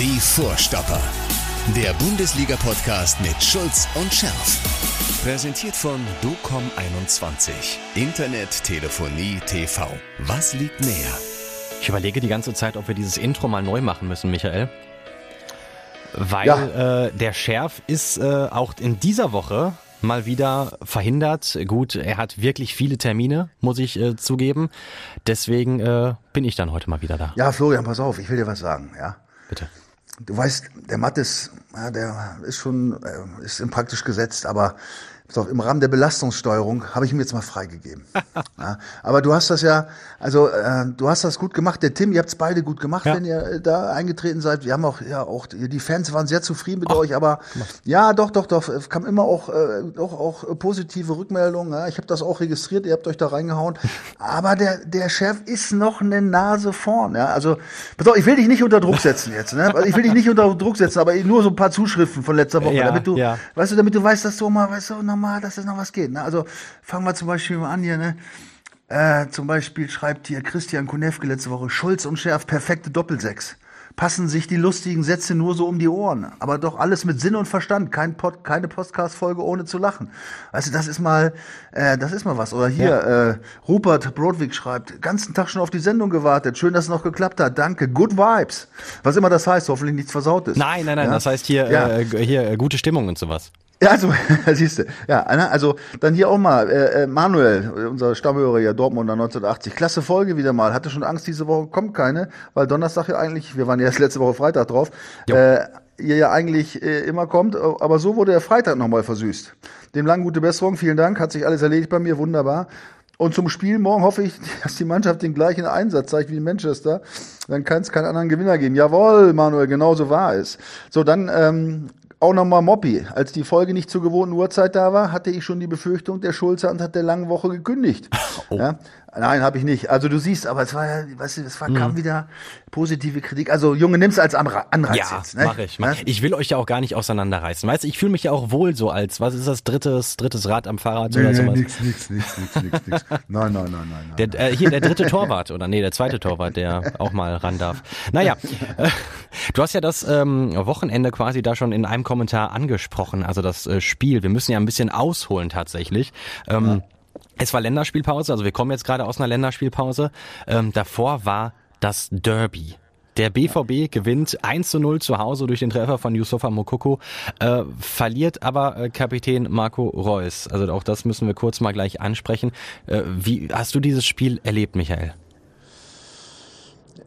Die Vorstopper. Der Bundesliga-Podcast mit Schulz und Scherf. Präsentiert von DOCOM21. Internet, Telefonie, TV. Was liegt näher? Ich überlege die ganze Zeit, ob wir dieses Intro mal neu machen müssen, Michael. Weil Ja. äh, der Schärf ist äh, auch in dieser Woche mal wieder verhindert. Gut, er hat wirklich viele Termine, muss ich äh, zugeben. Deswegen äh, bin ich dann heute mal wieder da. Ja, Florian, pass auf, ich will dir was sagen, ja. Bitte. Du weißt, der Mattes, ja, der ist schon, äh, ist praktisch gesetzt, aber auf, im Rahmen der Belastungssteuerung habe ich ihm jetzt mal freigegeben. ja, aber du hast das ja, also äh, du hast das gut gemacht. Der Tim, ihr habt es beide gut gemacht, Ja. wenn ihr äh, da eingetreten seid. Wir haben auch, ja, auch die Fans waren sehr zufrieden mit euch, aber ja, doch, doch, doch, es kam immer auch, äh, auch, auch positive Rückmeldungen. Ja. Ich habe das auch registriert, ihr habt euch da reingehauen. Aber der, der Chef ist noch eine Nase vorn. Ja. Also, pass auf, ich will dich nicht unter Druck setzen jetzt. Ne? Ich will dich nicht unter Druck setzen, aber nur so ein paar Zuschriften von letzter Woche, damit du, weißt du, damit du weißt, dass du mal, weißt du, nochmal, dass es noch was geht. Ne? Also fangen wir zum Beispiel mal an hier, ne? Äh, zum Beispiel schreibt hier Christian Kunewke letzte Woche, Schulz und Schärf, perfekte Doppelsechs. Passen sich die lustigen Sätze nur so um die Ohren. Aber doch alles mit Sinn und Verstand. Kein Pod, keine Podcast-Folge ohne zu lachen. Weißt du, das ist mal, äh, das ist mal was. Oder hier, äh, Rupert Brodwig schreibt, ganzen Tag schon auf die Sendung gewartet. Schön, dass es noch geklappt hat. Danke. Good Vibes. Was immer das heißt, hoffentlich nichts versaut ist. Nein, nein, nein, Ja? das heißt hier, Ja. äh, hier äh, gute Stimmung und sowas. Ja, also, siehst du. Ja, ne, also dann hier auch mal, äh, äh, Manuel, unser Stammhörer hier, Dortmunder 1980. Klasse Folge wieder mal. Hatte schon Angst, diese Woche kommt keine, weil Donnerstag ja eigentlich, wir waren ja erst letzte Woche Freitag drauf, Jo. äh, ihr ja eigentlich äh, immer kommt, aber so wurde der Freitag nochmal versüßt. Dem lang gute Besserung, vielen Dank, hat sich alles erledigt bei mir, wunderbar. Und zum Spiel morgen hoffe ich, dass die Mannschaft den gleichen Einsatz zeigt wie in Manchester. Dann kann es keinen anderen Gewinner geben. Jawohl, Manuel, genau so war es. So, dann ähm, auch nochmal Moppi. Als die Folge nicht zur gewohnten Uhrzeit da war, hatte ich schon die Befürchtung, der Schulze hat der langen Woche gekündigt. Ja? Nein, habe ich nicht. Also du siehst, aber es war ja, weißt du, es war, kam wieder positive Kritik. Also Junge, nimm's als Anreiz Ja, jetzt. Ne? mach ich. Mach. Ne? Ich will euch ja auch gar nicht auseinanderreißen. Weißt du, ich fühle mich ja auch wohl so als, was ist das, drittes, drittes Rad am Fahrrad oder sowas. nix, nix, nix, nix, nix, nix. Nein, nein, nein, nein. nein. Der, äh, hier der dritte Torwart oder nee, der zweite Torwart, der auch mal ran darf. Naja, äh, du hast ja das ähm, Wochenende quasi da schon in einem Kommentar angesprochen, also das äh, Spiel. Wir müssen ja ein bisschen ausholen tatsächlich. Ähm, Es war Länderspielpause, also wir kommen jetzt gerade aus einer Länderspielpause. Ähm, davor war das Derby. Der BVB gewinnt 1 zu 0 zu Hause durch den Treffer von Yusufa Mokoko, äh, verliert aber äh, Kapitän Marco Reus. Also auch das müssen wir kurz mal gleich ansprechen. Äh, wie hast du dieses Spiel erlebt, Michael?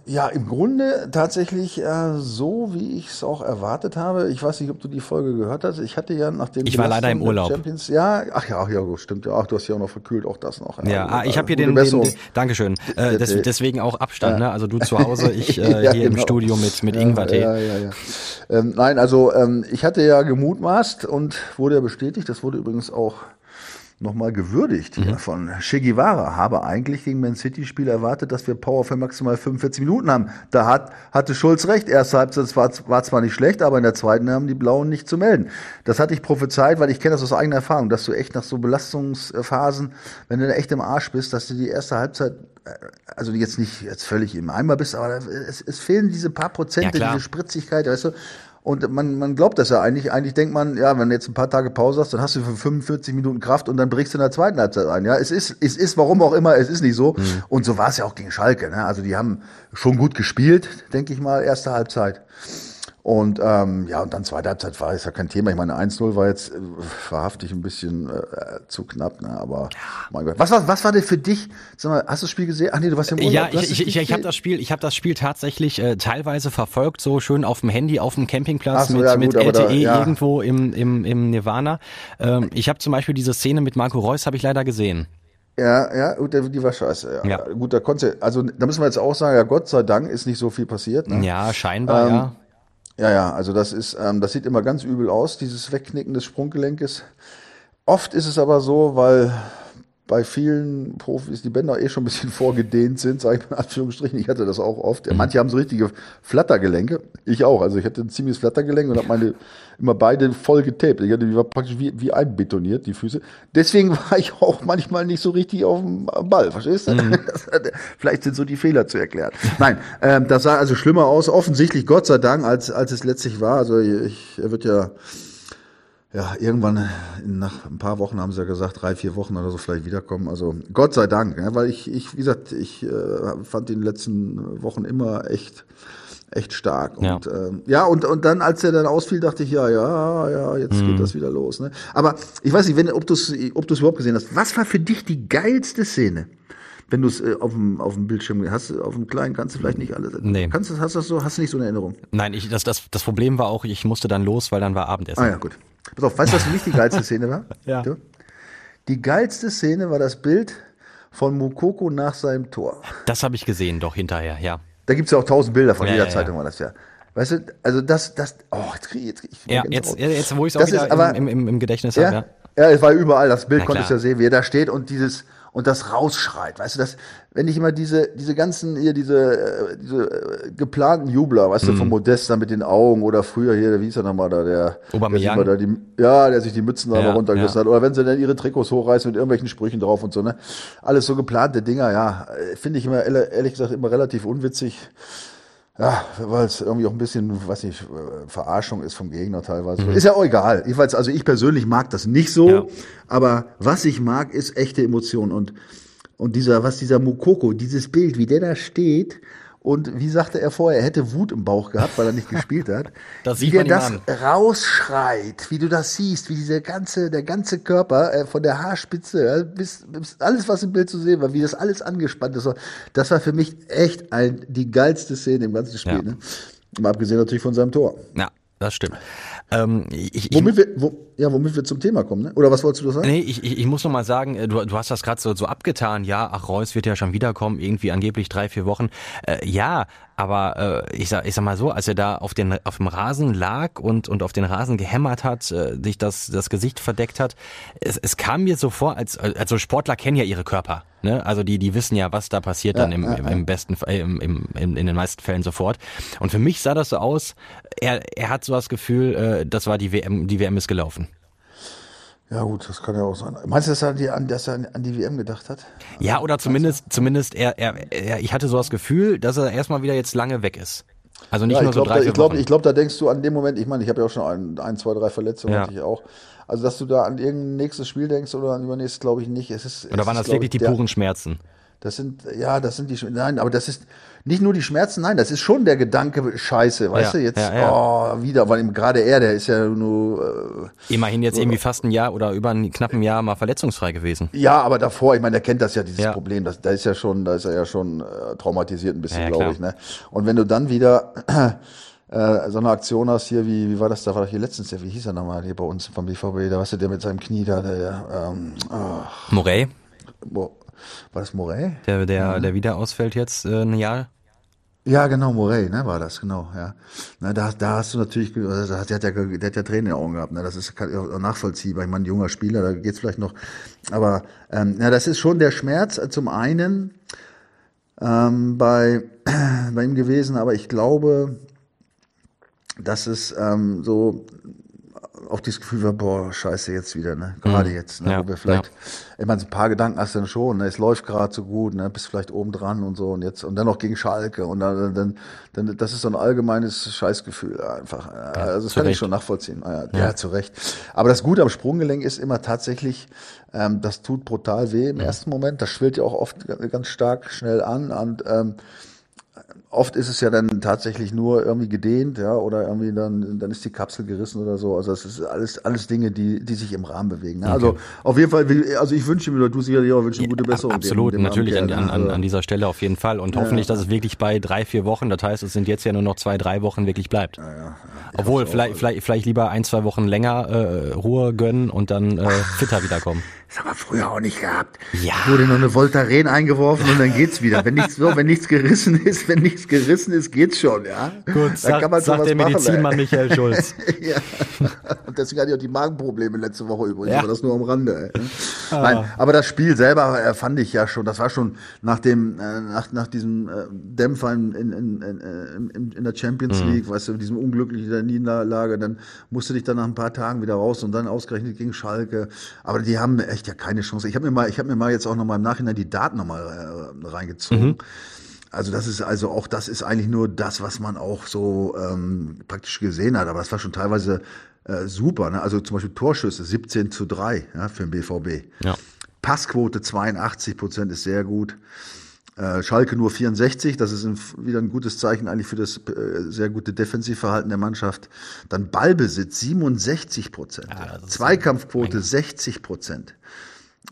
Ja, im Grunde tatsächlich äh, so, wie ich es auch erwartet habe. Ich weiß nicht, ob du die Folge gehört hast. Ich hatte ja nach dem Ich war leider im Urlaub. Champions, ja, ach ja, ach ja, stimmt ja. Ach, du hast ja auch noch verkühlt, auch das noch. Ja, ah, ich habe hier den, den, den Dankeschön. Äh, des, deswegen auch Abstand, ne? Also du zu Hause, ich äh, Ja, hier im genau. Studio mit mit Ja, Ingwertee. Ja, ja, ja. Ähm, nein, also ähm, ich hatte ja gemutmaßt und wurde ja bestätigt, das wurde übrigens auch nochmal gewürdigt Mhm. von Che Guevara, habe eigentlich gegen Man City Spiel erwartet, dass wir Power für maximal 45 Minuten haben. Da hat, hatte Schulz recht. Erste Halbzeit war, war zwar nicht schlecht, aber in der zweiten haben die Blauen nicht zu melden. Das hatte ich prophezeit, weil ich kenne das aus eigener Erfahrung, dass du echt nach so Belastungsphasen, wenn du da echt im Arsch bist, dass du die erste Halbzeit äh, also jetzt nicht jetzt völlig im Eimer bist, aber es, es fehlen diese paar Prozente, Ja, diese Spritzigkeit, weißt du. Und man, man glaubt das ja eigentlich. Eigentlich denkt man, ja, wenn du jetzt ein paar Tage Pause hast, dann hast du für 45 Minuten Kraft und dann brichst du in der zweiten Halbzeit ein. Ja, es ist, es ist, warum auch immer, es ist nicht so. Mhm. Und so war es ja auch gegen Schalke. Ne? Also die haben schon gut gespielt, denke ich mal, erste Halbzeit. Und ähm, ja, und dann zweite Halbzeit war ist ja kein Thema. Ich meine, 1-0 war jetzt äh, wahrhaftig ein bisschen äh, zu knapp, ne? Aber mein Gott. Was war, was war denn für dich? Sag mal, hast du das Spiel gesehen? Ach nee, du warst ja im Urlaub. Ja, ich, ich, ich, ich habe das Spiel, ich habe das Spiel tatsächlich äh, teilweise verfolgt, so schön auf dem Handy, auf dem Campingplatz so, mit, ja, mit gut, aber da- LTE ja. irgendwo im, im, im Nirvana. Ähm, ich habe zum Beispiel diese Szene mit Marco Reus habe ich leider gesehen. Ja, ja, gut, die war scheiße. Ja. Ja. Gut, da konnte, also da müssen wir jetzt auch sagen, ja, Gott sei Dank ist nicht so viel passiert. Ne? Ja, scheinbar, Ähm, ja. Ja, ja, also das ist, ähm, das sieht immer ganz übel aus, dieses Wegknicken des Sprunggelenkes. Oft ist es aber so, weil bei vielen Profis die Bänder eh schon ein bisschen vorgedehnt sind, sage ich mal in Anführungsstrichen. Ich hatte das auch oft. Mhm. Manche haben so richtige Flattergelenke. Ich auch. Also ich hatte ein ziemliches Flattergelenk und habe meine immer beide voll getaped. Ich hatte die war praktisch wie, wie einbetoniert, die Füße. Deswegen war ich auch manchmal nicht so richtig auf dem Ball, verstehst du? Mhm. Vielleicht sind so die Fehler zu erklären. Nein, ähm, das sah also schlimmer aus, offensichtlich, Gott sei Dank, als, als es letztlich war. Also ich, er wird ja ja, irgendwann nach ein paar Wochen haben sie ja gesagt, drei, vier Wochen oder so vielleicht wiederkommen. Also Gott sei Dank, ja, weil ich, ich, wie gesagt, ich äh, fand die letzten Wochen immer echt, echt stark. Ja. Und ähm, ja, und, und dann, als er dann ausfiel, dachte ich, ja, ja, ja, jetzt Mhm. geht das wieder los. Ne? Aber ich weiß nicht, wenn, ob du es ob du's überhaupt gesehen hast. Was war für dich die geilste Szene? Wenn du es äh, auf dem auf dem Bildschirm hast, auf dem kleinen kannst du vielleicht nicht alles. Nee. Kannst du, hast du das so, hast du nicht so eine Erinnerung? Nein, ich, das, das, das Problem war auch, ich musste dann los, weil dann war Abendessen. Ah ja, gut. Pass auf, weißt du, was für mich die geilste Szene war? Ja. Du? Die geilste Szene war das Bild von Mukoko nach seinem Tor. Das habe ich gesehen, doch hinterher, ja. Da gibt's ja auch tausend Bilder von Ja, jeder ja. Zeitung war das ja. Weißt du, also das, das, oh, jetzt krieg ich, jetzt krieg ich Ja, jetzt, jetzt wo ich es auch wieder ist aber- im, im, im Gedächtnis ja, habe, ja. ja. es war überall, das Bild konntest du ja sehen, wie er da steht und dieses, und das rausschreit, weißt du, das, wenn ich immer diese, diese ganzen, hier, diese, äh, diese äh, geplanten Jubler, weißt Mhm. du, vom Modest da mit den Augen oder früher hier, wie hieß er nochmal da, der, der, da die, ja, der sich die Mützen da Ja, mal runtergerissen ja. hat, oder wenn sie dann ihre Trikots hochreißen mit irgendwelchen Sprüchen drauf und so, ne, alles so geplante Dinger, ja, äh, finde ich immer, ehrlich gesagt, immer relativ unwitzig. Ja, weil es irgendwie auch ein bisschen, weiß nicht, äh, Verarschung ist vom Gegner teilweise. Ist ja auch egal. Jedenfalls, also ich persönlich mag das nicht so, Ja. aber was ich mag, ist echte Emotion und und dieser, was dieser Mukoko, dieses Bild, wie der da steht und wie sagte er vorher, er hätte Wut im Bauch gehabt, weil er nicht gespielt hat. Das wie sieht der das an. rausschreit, wie du das siehst, wie dieser ganze, der ganze Körper äh, von der Haarspitze äh, bis, bis alles, was im Bild zu sehen war, wie das alles angespannt ist. Das war für mich echt ein, die geilste Szene im ganzen Spiel. Ja. Ne? Mal abgesehen natürlich von seinem Tor. Ja, das stimmt. Ähm, ich, ich, Womit wir, wo, ja, womit wir zum Thema kommen, ne? Oder was wolltest du sagen? Nee, ich, ich, ich muss noch mal sagen, äh, du, du hast das gerade so, so abgetan, ja, ach, Reus wird ja schon wiederkommen, irgendwie angeblich drei, vier Wochen. Äh, ja, aber äh, ich, sag, ich sag mal so, als er da auf, den, auf dem Rasen lag und, und auf den Rasen gehämmert hat, äh, sich das, das Gesicht verdeckt hat, es, es kam mir so vor, als also Sportler kennen ja ihre Körper. Ne? Also die, die wissen ja, was da passiert dann im, im, im besten Fall, im, im, im, in den meisten Fällen sofort. Und für mich sah das so aus, er, er hat so das Gefühl, äh, das war die WM, die WM ist gelaufen. Ja, gut, das kann ja auch sein. Meinst du, dass er an die, dass er an die WM gedacht hat? Ja, oder zumindest, zumindest er, er, er, ich hatte so das Gefühl, dass er erstmal wieder jetzt lange weg ist. Also nicht Ja, nur ich so drei, da, ich glaube, ich glaub, da denkst du an dem Moment, ich meine, ich habe ja auch schon ein, ein, zwei, drei Verletzungen, Ja. hatte ich auch. Also, dass du da an irgendein nächstes Spiel denkst oder an übernächstes, glaube ich nicht. Es ist, oder es waren ist, das glaub wirklich ich, die puren Schmerzen? Das sind, ja, das sind die, Sch- nein, aber das ist nicht nur die Schmerzen, nein, das ist schon der Gedanke, scheiße, weißt Ja, du, jetzt, ja, ja. oh, wieder, weil gerade er, der ist ja nur, Immerhin jetzt irgendwie fast ein Jahr oder über ein knappen Jahr mal verletzungsfrei gewesen. äh, ja, aber davor, ich meine, er kennt das ja, dieses. Problem, das, da ist ja schon, da ist er ja schon äh, traumatisiert ein bisschen, glaube ich, ne. Und wenn du dann wieder äh, so eine Aktion hast hier, wie, wie war das, da war doch hier letztens, der, wie hieß er nochmal hier bei uns vom BVB, da weißt du, der mit seinem Knie da, der, ähm, oh, Morey, wo, war das Morey? der, der, der wieder ausfällt jetzt äh, ein Jahr. Ja, genau, Morey, ne, war das, genau, ja. Na, da, da hast du natürlich, also, der hat ja, der hat ja Tränen in den Augen gehabt, ne, das ist nachvollziehbar. Ich meine, junger Spieler, da geht's vielleicht noch, aber, ähm, ja, das ist schon der Schmerz äh, zum einen, ähm, bei, bei ihm gewesen, aber ich glaube, dass es, ähm, so, auch dieses Gefühl war, boah, scheiße, jetzt wieder, ne? Gerade jetzt, ne? Ja, wo wir vielleicht, ich meine, so ein paar Gedanken hast du dann schon, ne? Es läuft gerade so gut, ne? Bist vielleicht oben dran und so und jetzt, und dann noch gegen Schalke und dann, dann, dann das ist so ein allgemeines Scheißgefühl einfach. Ja, also das kann ich Recht. schon nachvollziehen. Ja, ja. zu Recht. Aber das Gute am Sprunggelenk ist immer tatsächlich, ähm, das tut brutal weh im ersten Moment. Das schwillt ja auch oft ganz stark schnell an und ähm, oft ist es ja dann tatsächlich nur irgendwie gedehnt, ja, oder irgendwie dann, dann ist die Kapsel gerissen oder so. Also das ist alles, alles Dinge, die, die sich im Rahmen bewegen. Ne? Also auf jeden Fall, will- also ich wünsche mir, oder du sicherlich auch, wünsche ihm gute Besserung. Absolut, dem- dem natürlich an, an, Kerl, an, dieser Stelle auf jeden Fall. Und hoffentlich, dass es wirklich bei drei, vier Wochen, das heißt, es sind jetzt ja nur noch zwei, drei Wochen wirklich bleibt. Obwohl, vielleicht, vielleicht, vielleicht lieber ein, zwei Wochen länger äh, Ruhe gönnen und dann äh, fitter wiederkommen. Das haben wir früher auch nicht gehabt. Ja. Wurde noch eine Voltaren eingeworfen und dann geht's wieder. Wenn nichts, wenn nichts gerissen ist, wenn nichts gerissen ist, geht's schon, ja. Gut, da sagt, kann man sagt der Medizinmann. Michael Schulz. ja. Und deswegen hatte ich auch die Magenprobleme letzte Woche übrigens, Ja. aber das nur am Rande. Ey. Nein, aber das Spiel selber äh, fand ich ja schon, das war schon nach dem, äh, nach, nach diesem äh, Dämpfer in, in, in, in, der Champions League, weißt du, diesem unglücklichen Niederlage, dann musst du dich dann nach ein paar Tagen wieder raus und dann ausgerechnet gegen Schalke. Aber die haben echt ja keine Chance. Ich habe mir mal, ich habe mir mal jetzt auch noch mal im Nachhinein die Daten noch mal äh, reingezogen. Also das ist also auch das ist eigentlich nur das, was man auch so ähm, praktisch gesehen hat. Aber das war schon teilweise äh, super. Ne? Also zum Beispiel Torschüsse 17 zu 3 ja, für den BVB. Ja. Passquote 82 Prozent ist sehr gut. Äh, Schalke nur 64, das ist wieder ein gutes Zeichen eigentlich für das äh, sehr gute Defensivverhalten der Mannschaft. Dann Ballbesitz 67 Prozent, Ja, ist Zweikampfquote 60 Prozent.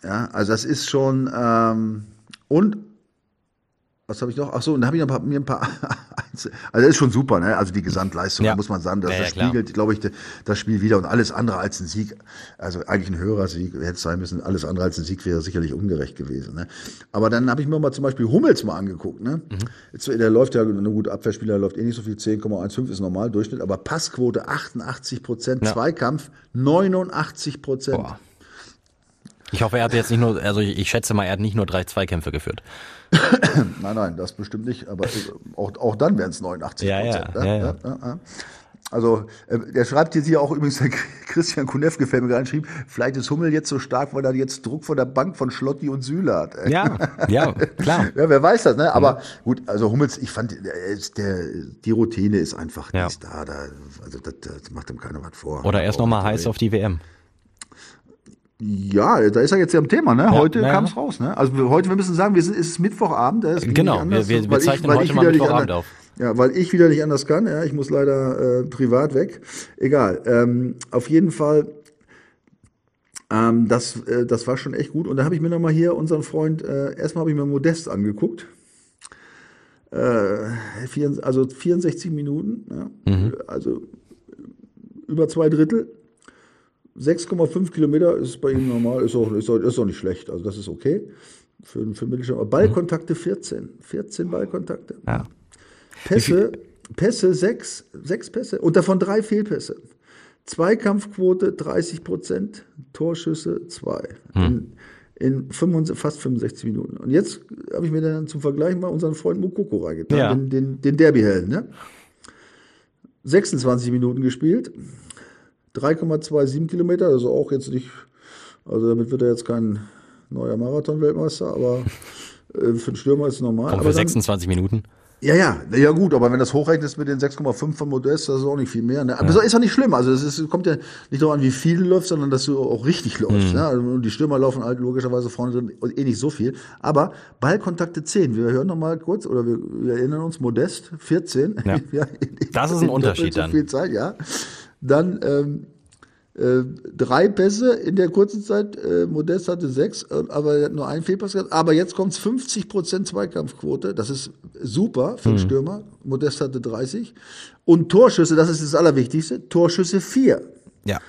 Ja, also das ist schon ähm, und was habe ich noch? Ach so, und da habe ich noch mir ein paar Einzel Also das ist schon super, ne? Also die Gesamtleistung, Ja. da muss man sagen, das, Ja, ja, spiegelt, glaube ich, das Spiel wieder und alles andere als ein Sieg. Also eigentlich ein höherer Sieg hätte es sein müssen. Alles andere als ein Sieg wäre sicherlich ungerecht gewesen. Ne? Aber dann habe ich mir mal zum Beispiel Hummels mal angeguckt. Ne? Mhm. Jetzt, der läuft ja, eine gute Abwehrspieler läuft eh nicht so viel, 10,15 ist normal Durchschnitt, aber Passquote 88 Prozent. Zweikampf 89 Prozent. Ich hoffe, er hat jetzt nicht nur, also ich, ich schätze mal, er hat nicht nur drei Zweikämpfe geführt. Nein, nein, das bestimmt nicht, aber äh, auch, auch dann wären es 89 Ja, ja, Prozent. ja, ja. ja. Also, äh, der schreibt jetzt hier auch übrigens, der Christian Kunef gefällt mir gerade, schrieb, vielleicht ist Hummel jetzt so stark, weil er jetzt Druck von der Bank von Schlotti und Süle hat. Ja, ja, klar. Ja, wer weiß das, ne? Aber gut, also Hummels, ich fand, der, der, die Routine ist einfach, die ist da, da also das, das macht ihm keiner was vor. Oder er Auch nochmal heiß auf die WM. Ja, da ist er jetzt ja am Thema, ne? Heute ja, kam ja. es raus, ne? Also wir, heute, wir müssen sagen, wir sind, es ist Mittwochabend. da ist nicht Genau, anders, wir- wir- wir weil zeichnen weil heute mal Mittwochabend auf. Ja, weil ich wieder nicht anders kann. Ja, ich muss leider äh, privat weg. Egal. Ähm, auf jeden Fall, ähm, das, äh, das war schon echt gut. Und da habe ich mir nochmal hier unseren Freund, äh, erstmal habe ich mir Modest angeguckt. Äh, vier, also 64 Minuten, ja. Mhm. also über zwei Drittel. 6,5 Kilometer ist bei ihm normal, ist auch, ist, auch, ist auch nicht schlecht. Also das ist okay für, für Mittelstand. Aber Ballkontakte 14. 14 Ballkontakte. Ja. Pässe, Pässe 6, 6 Pässe und davon drei Fehlpässe. Zweikampfquote 30 Prozent, Torschüsse 2. In, in 65, fast 65 Minuten. Und jetzt habe ich mir dann zum Vergleich mal unseren Freund Mukoko reingetan, Ja. den, den, den Derbyhelden. Ne? 26 Minuten gespielt, 3,27 Kilometer, also auch jetzt nicht, also damit wird er jetzt kein neuer Marathon-Weltmeister, aber äh, für einen Stürmer ist es normal. Kommt aber für dann- 26 Minuten. ja, ja, ja gut, aber wenn das hochrechnest mit den 6,5 von Modest, das ist auch nicht viel mehr. Ne? Aber das ist auch nicht schlimm. Also es ist, kommt ja nicht darauf an, wie viel du läufst, sondern dass du auch richtig läufst. Ne? Also die Stürmer laufen halt logischerweise vorne drin und eh nicht so viel. Aber Ballkontakte 10. Wir hören noch mal kurz, oder wir, wir erinnern uns, Modest 14. Ja. Das ist ein in Unterschied dann. Viel Zeit, ja. Dann ähm, äh, drei Pässe in der kurzen Zeit. Äh, Modest hatte sechs, äh, aber er hat nur einen Fehlpass gehabt. Aber jetzt kommt's 50 Prozent Zweikampfquote. Das ist super für einen Mhm. Stürmer. Modest hatte 30. Und Torschüsse, das ist das Allerwichtigste. Torschüsse vier. Ja.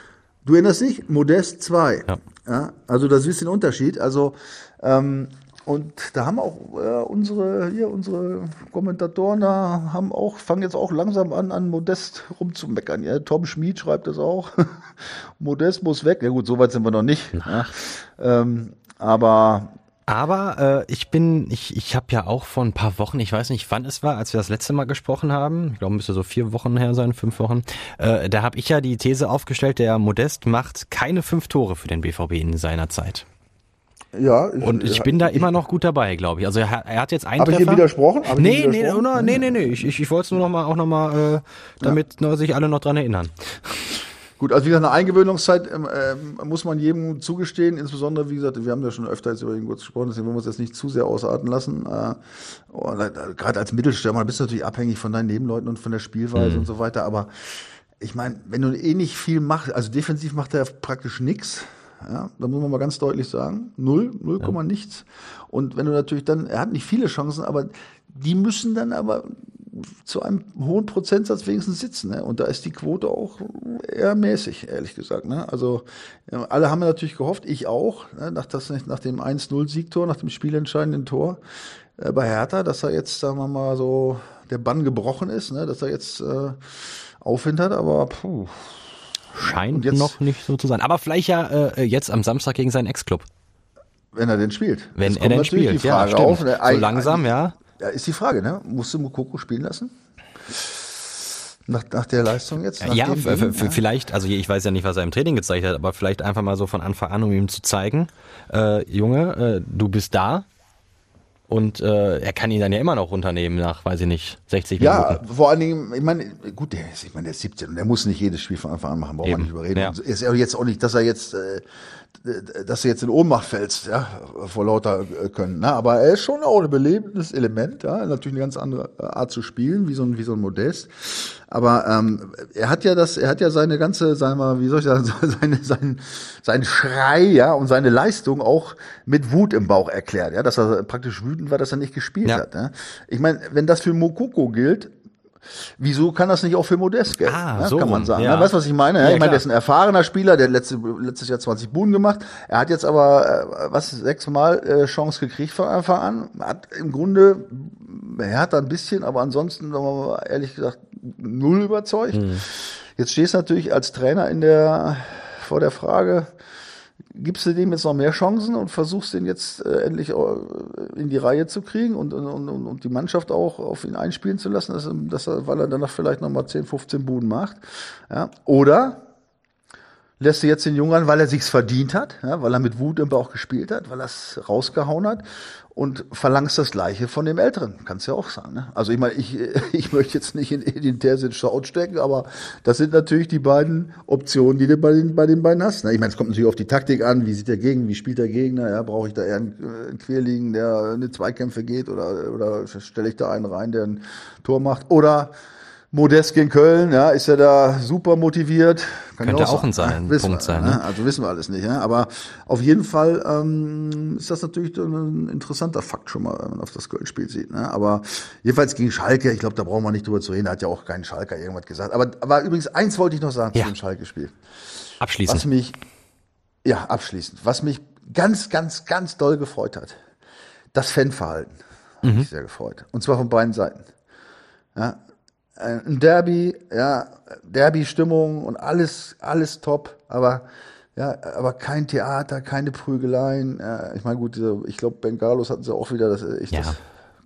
Du erinnerst dich? Modest 2. Ja. Ja, also das ist ein Unterschied. Also ähm, und da haben auch äh, unsere hier unsere Kommentatoren da haben auch fangen jetzt auch langsam an an Modest rumzumeckern. Ja, Tom Schmid schreibt das auch. Modest muss weg. Ja gut, so weit sind wir noch nicht. Ja. Ähm, aber Aber äh, ich bin, ich, ich habe ja auch vor ein paar Wochen, ich weiß nicht, wann es war, als wir das letzte Mal gesprochen haben, ich glaube, müsste so vier Wochen her sein, fünf Wochen, äh, da habe ich ja die These aufgestellt, der Modest macht keine fünf Tore für den BVB in seiner Zeit. Ja, Und ich bin da immer noch gut dabei, glaube ich. Also er, hat- er hat jetzt einen Habe ich dir widersprochen? Hab ich Nee, nee, oder, nee, nee, nee. Ich, ich, ich wollte es nur noch mal, auch noch mal, äh, damit nur sich alle noch dran erinnern. Gut, also wie gesagt, eine Eingewöhnungszeit ähm, ähm, muss man jedem zugestehen, insbesondere, wie gesagt, wir haben ja schon öfter jetzt über ihn kurz gesprochen, deswegen wollen wir uns jetzt nicht zu sehr ausarten lassen. Äh, äh, Gerade als Mittelstürmer bist du natürlich abhängig von deinen Nebenleuten und von der Spielweise und so weiter, aber ich meine, wenn du eh nicht viel machst, also defensiv macht er praktisch nichts, ja, da muss man mal ganz deutlich sagen, null, null Komma nichts. Und wenn du natürlich dann, er hat nicht viele Chancen, aber die müssen dann aber zu einem hohen Prozentsatz wenigstens sitzen. Ne? Und da ist die Quote auch eher mäßig, ehrlich gesagt. Ne? Also alle haben natürlich gehofft, ich auch, ne? nach, das, nach dem 1-0-Siegtor, nach dem spielentscheidenden Tor äh, bei Hertha, dass er jetzt, sagen wir mal, so der Bann gebrochen ist, ne? dass er jetzt äh, Aufwind hat, aber puh. Scheint jetzt, noch nicht so zu sein. Aber vielleicht ja äh, jetzt am Samstag gegen seinen Ex-Club. Wenn er denn spielt. Wenn er denn spielt, ja, stimmt. Auf, ne? So langsam, ja. Ja, ist die Frage, ne? Musst du Mukoko spielen lassen? Nach, nach der Leistung jetzt? Ja, Ding, vielleicht, also ich weiß ja nicht, was er im Training gezeigt hat, aber vielleicht einfach mal so von Anfang an, um ihm zu zeigen, äh, Junge, äh, du bist da, und äh, er kann ihn dann ja immer noch runternehmen nach, weiß ich nicht, 60 Minuten. Ja, vor allen Dingen, ich meine, gut, der ist, ich meine, der ist 17 und der muss nicht jedes Spiel von Anfang an machen, braucht man nicht überreden. Ja. Ist ja jetzt auch nicht, dass er jetzt äh, dass du jetzt in Ohnmacht fällst, ja, vor lauter äh, Können. Ne? Aber er ist schon auch ein belebendes Element, ja, natürlich eine ganz andere Art zu spielen, wie so ein, wie so ein Modest. Aber ähm, er hat ja das, er hat ja seine ganze, sagen wir, wie soll ich sagen, seine, sein, sein Schrei, ja, und seine Leistung auch mit Wut im Bauch erklärt, ja, dass er praktisch wütend war, dass er nicht gespielt ja. hat. Ja? Ich meine, wenn das für Mokoko gilt, Wieso kann das nicht auch für Modest gelten? Ah, ne? so kann man sagen. Ja. Ne? Weißt du, was ich meine? Ja, ich meine, der ist ein erfahrener Spieler, der hat letzte, letztes Jahr 20 Buden gemacht. Er hat jetzt aber, äh, was, sechsmal äh, Chance gekriegt von Anfang an. Hat im Grunde, er hat da ein bisschen, aber ansonsten, ehrlich gesagt, null überzeugt. Mhm. Jetzt stehst du natürlich als Trainer in der, vor der Frage, gibst du dem jetzt noch mehr Chancen und versuchst den jetzt äh, endlich äh, in die Reihe zu kriegen und, und, und, und die Mannschaft auch auf ihn einspielen zu lassen, dass, dass er, weil er danach vielleicht nochmal 10, 15 Buden macht. Ja. Oder lässt du jetzt den Jungen an, weil er sich's verdient hat, ja, weil er mit Wut im Bauch gespielt hat, weil er es rausgehauen hat und verlangst das Gleiche von dem Älteren. Kannst ja auch sagen. Ne? Also ich meine, ich, ich möchte jetzt nicht in den Terzic stecken, aber das sind natürlich die beiden Optionen, die du bei den, bei den beiden hast. Ne? Ich meine, es kommt natürlich auf die Taktik an, wie sieht der Gegner, wie spielt der Gegner, ja, brauche ich da eher einen, einen Querliegen, der eine Zweikämpfe geht oder, oder stelle ich da einen rein, der ein Tor macht oder Modest gegen Köln, ja, ist er da super motiviert. Kann Könnte auch, ein sein, wissen Punkt wir, sein. Ne? Also wissen wir alles nicht. Ja? Aber auf jeden Fall ähm, ist das natürlich ein interessanter Fakt schon mal, wenn man auf das Köln-Spiel sieht. Ne? Aber jedenfalls gegen Schalke, ich glaube, da brauchen wir nicht drüber zu reden. Da hat ja auch kein Schalker irgendwas gesagt. Aber, aber übrigens, eins wollte ich noch sagen ja. zu dem Schalke-Spiel. Abschließend. Was mich, ja, abschließend. Was mich ganz, ganz, ganz doll gefreut hat. Das Fanverhalten. Mhm. Hat mich sehr gefreut. Und zwar von beiden Seiten. Ja, ein Derby, ja, Derby-Stimmung und alles, alles top, aber ja, aber kein Theater, keine Prügeleien. Ja, ich meine, gut, ich glaube, Bengalos hatten sie auch wieder, das, ich, ja. das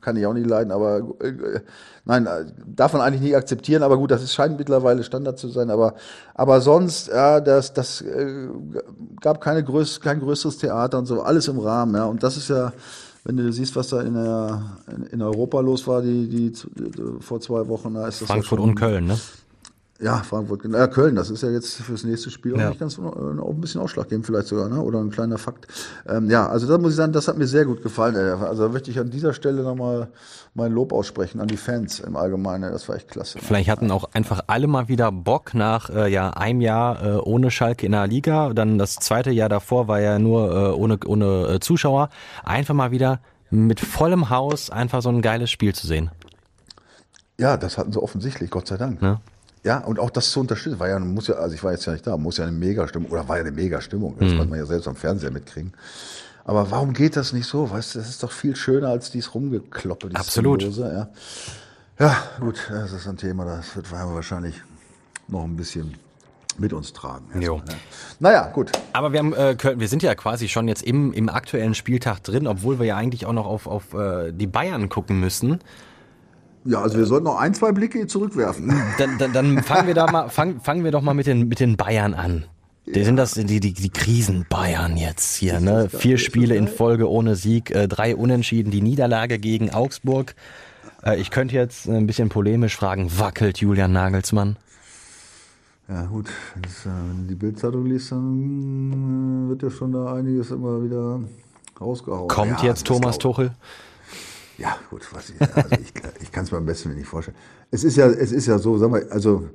kann ich auch nicht leiden, aber äh, nein, darf man eigentlich nicht akzeptieren, aber gut, das ist, scheint mittlerweile Standard zu sein, aber, aber sonst, ja, das, das äh, gab keine größ, kein größeres Theater und so, alles im Rahmen, ja, und das ist ja, wenn du siehst, was da in, der, in Europa los war, die, die, die vor zwei Wochen, da ist das Frankfurt schon, und Köln, ne? Ja, Frankfurt, ja, Köln, das ist ja jetzt fürs nächste Spiel ja. auch nicht ganz auch ein bisschen ausschlaggebend vielleicht sogar, ne? Oder ein kleiner Fakt. Ähm, ja, also da muss ich sagen, das hat mir sehr gut gefallen. Also da möchte ich an dieser Stelle nochmal mein Lob aussprechen an die Fans im Allgemeinen. Das war echt klasse. Vielleicht hatten auch einfach alle mal wieder Bock nach äh, ja einem Jahr äh, ohne Schalke in der Liga. Dann das zweite Jahr davor war ja nur äh, ohne ohne äh, Zuschauer. Einfach mal wieder mit vollem Haus einfach so ein geiles Spiel zu sehen. Ja, das hatten sie offensichtlich, Gott sei Dank. Ja. Ja, und auch das zu unterstützen, war ja, muss ja, also ich war jetzt ja nicht da, muss ja eine Mega-Stimmung, oder war ja eine Mega-Stimmung, das mhm. kann man ja selbst am Fernseher mitkriegen. Aber warum geht das nicht so? Weißt du, das ist doch viel schöner als dies Rumgekloppe, dieses Absolut. Sinnlose, ja. ja, gut, das ist ein Thema, das wird wahrscheinlich noch ein bisschen mit uns tragen. Jo. Ne? Naja, gut. Aber wir, haben, äh, wir sind ja quasi schon jetzt im, im aktuellen Spieltag drin, obwohl wir ja eigentlich auch noch auf, auf äh, die Bayern gucken müssen. Ja, also wir sollten noch ein, zwei Blicke zurückwerfen. Dann, dann, dann fangen wir da mal, fangen, fangen wir doch mal mit den, mit den Bayern an. Die ja. sind das die, die, die Krisen-Bayern jetzt hier, ne? Vier Spiele in Folge ohne Sieg, äh, drei Unentschieden, die Niederlage gegen Augsburg. Äh, ich könnte jetzt ein bisschen polemisch fragen, wackelt Julian Nagelsmann? Ja gut, das, äh, wenn du die Bildzeitung liest, dann äh, wird ja schon da einiges immer wieder rausgehauen. Kommt ja, jetzt Thomas Tuchel? Ja, gut, was ich, also ich, ich kann es mir am besten nicht vorstellen. Es ist ja, es ist ja so, sag mal, also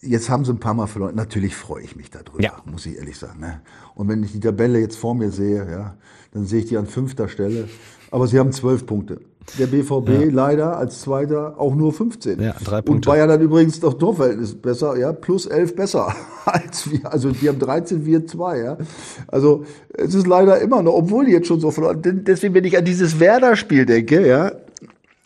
jetzt haben sie ein paar Mal verloren. Natürlich freue ich mich darüber, ja. muss ich ehrlich sagen. Ne? Und wenn ich die Tabelle jetzt vor mir sehe, ja, dann sehe ich die an fünfter Stelle. Aber sie haben zwölf Punkte. Der BVB ja. leider als Zweiter auch nur 15. Ja, drei Punkte. Und Bayern hat übrigens doch Torverhältnis besser, ja, plus 11 besser als wir. Also die haben 13, wir 2, ja. Also es ist leider immer noch, obwohl die jetzt schon so verloren. Deswegen, wenn ich an dieses Werder-Spiel denke, ja,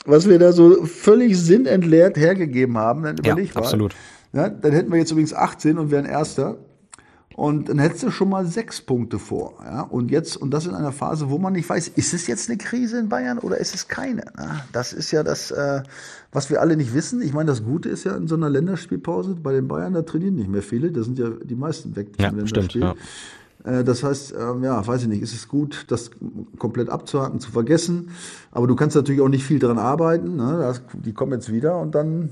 was wir da so völlig sinnentleert hergegeben haben, dann überleg ja, absolut. Ja, dann hätten wir jetzt übrigens 18 und wären Erster. Und dann hättest du schon mal sechs Punkte vor. Ja? Und jetzt, und das in einer Phase, wo man nicht weiß, ist es jetzt eine Krise in Bayern oder ist es keine? Na, das ist ja das, äh, was wir alle nicht wissen. Ich meine, das Gute ist ja in so einer Länderspielpause, bei den Bayern, da trainieren nicht mehr viele, da sind ja die meisten weg ja, stimmt, ja. Äh, das heißt, ähm, ja, weiß ich nicht, ist es gut, das komplett abzuhaken, zu vergessen. Aber du kannst natürlich auch nicht viel dran arbeiten. Ne? Die kommen jetzt wieder und dann,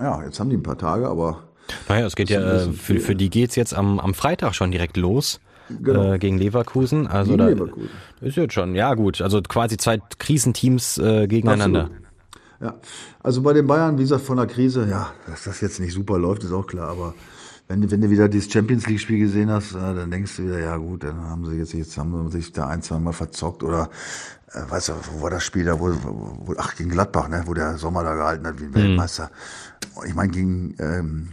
ja, jetzt haben die ein paar Tage, aber naja, es geht ja, äh, für, für die geht's jetzt am, am Freitag schon direkt los. Genau. Äh, gegen Leverkusen. Also gegen da Leverkusen. ist jetzt schon, ja gut. Also quasi zwei Krisenteams äh, gegeneinander. Absolut. Ja, also bei den Bayern, wie gesagt, von der Krise, ja, dass das jetzt nicht super läuft, ist auch klar, aber wenn, wenn du wieder dieses Champions League Spiel gesehen hast, dann denkst du wieder, ja gut, dann haben sie jetzt, jetzt haben sie sich da ein, zwei Mal verzockt oder, äh, weißt du, wo war das Spiel da, wo, wo, ach, gegen Gladbach, ne, wo der Sommer da gehalten hat wie ein mhm. Weltmeister. Ich meine, gegen, ähm,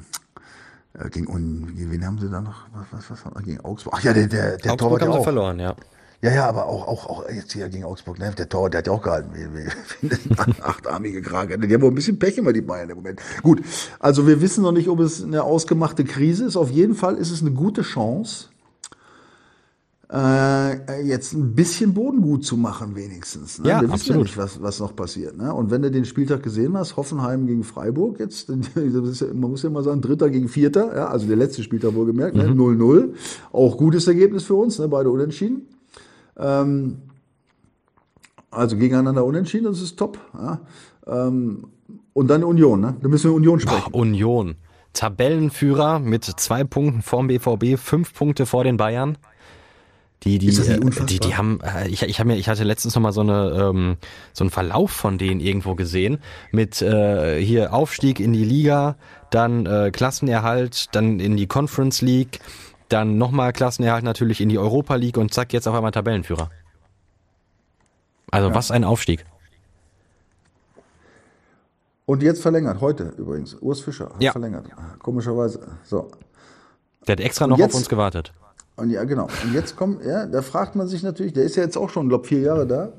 äh, gegen, und wen haben sie da noch? Was, was, was, gegen Augsburg? Ach ja, der, der, der Augsburg Torwart haben sie verloren, ja. Ja, ja, aber auch, auch, auch jetzt hier gegen Augsburg, ne? Der Tor, der hat ja auch gehalten. Wie, wie, wie achtarmige Krake. Die haben wohl ein bisschen Pech immer, die Bayern im Moment. Gut, also wir wissen noch nicht, ob es eine ausgemachte Krise ist. Auf jeden Fall ist es eine gute Chance, äh, jetzt ein bisschen Boden gut zu machen, wenigstens. Ne? Ja, Wir wissen absolut. ja nicht, was, was noch passiert. Ne? Und wenn du den Spieltag gesehen hast, Hoffenheim gegen Freiburg, jetzt, man muss ja mal sagen, Dritter gegen Vierter, ja, also der letzte Spieltag wohlgemerkt, ne? 0-0. Auch gutes Ergebnis für uns, ne? beide unentschieden. Ähm, also gegeneinander unentschieden, das ist top. Ja? Ähm, und dann Union, ne? Da müssen wir Union sprechen. Ach, Union. Tabellenführer mit zwei Punkten vorm BVB, fünf Punkte vor den Bayern. Die, die, die, die haben, äh, ich, ich, hab mir, ich hatte letztens noch mal so eine ähm, so einen Verlauf von denen irgendwo gesehen mit äh, hier Aufstieg in die Liga, dann äh, Klassenerhalt, dann in die Conference League, dann nochmal Klassenerhalt natürlich in die Europa League und zack jetzt auf einmal Tabellenführer. Also ja. was ein Aufstieg. Und jetzt verlängert heute übrigens Urs Fischer hat ja. verlängert, komischerweise. So. Der hat extra noch jetzt, auf uns gewartet. Und ja, genau. Und jetzt kommt, ja, da fragt man sich natürlich, der ist ja jetzt auch schon, glaube vier Jahre da.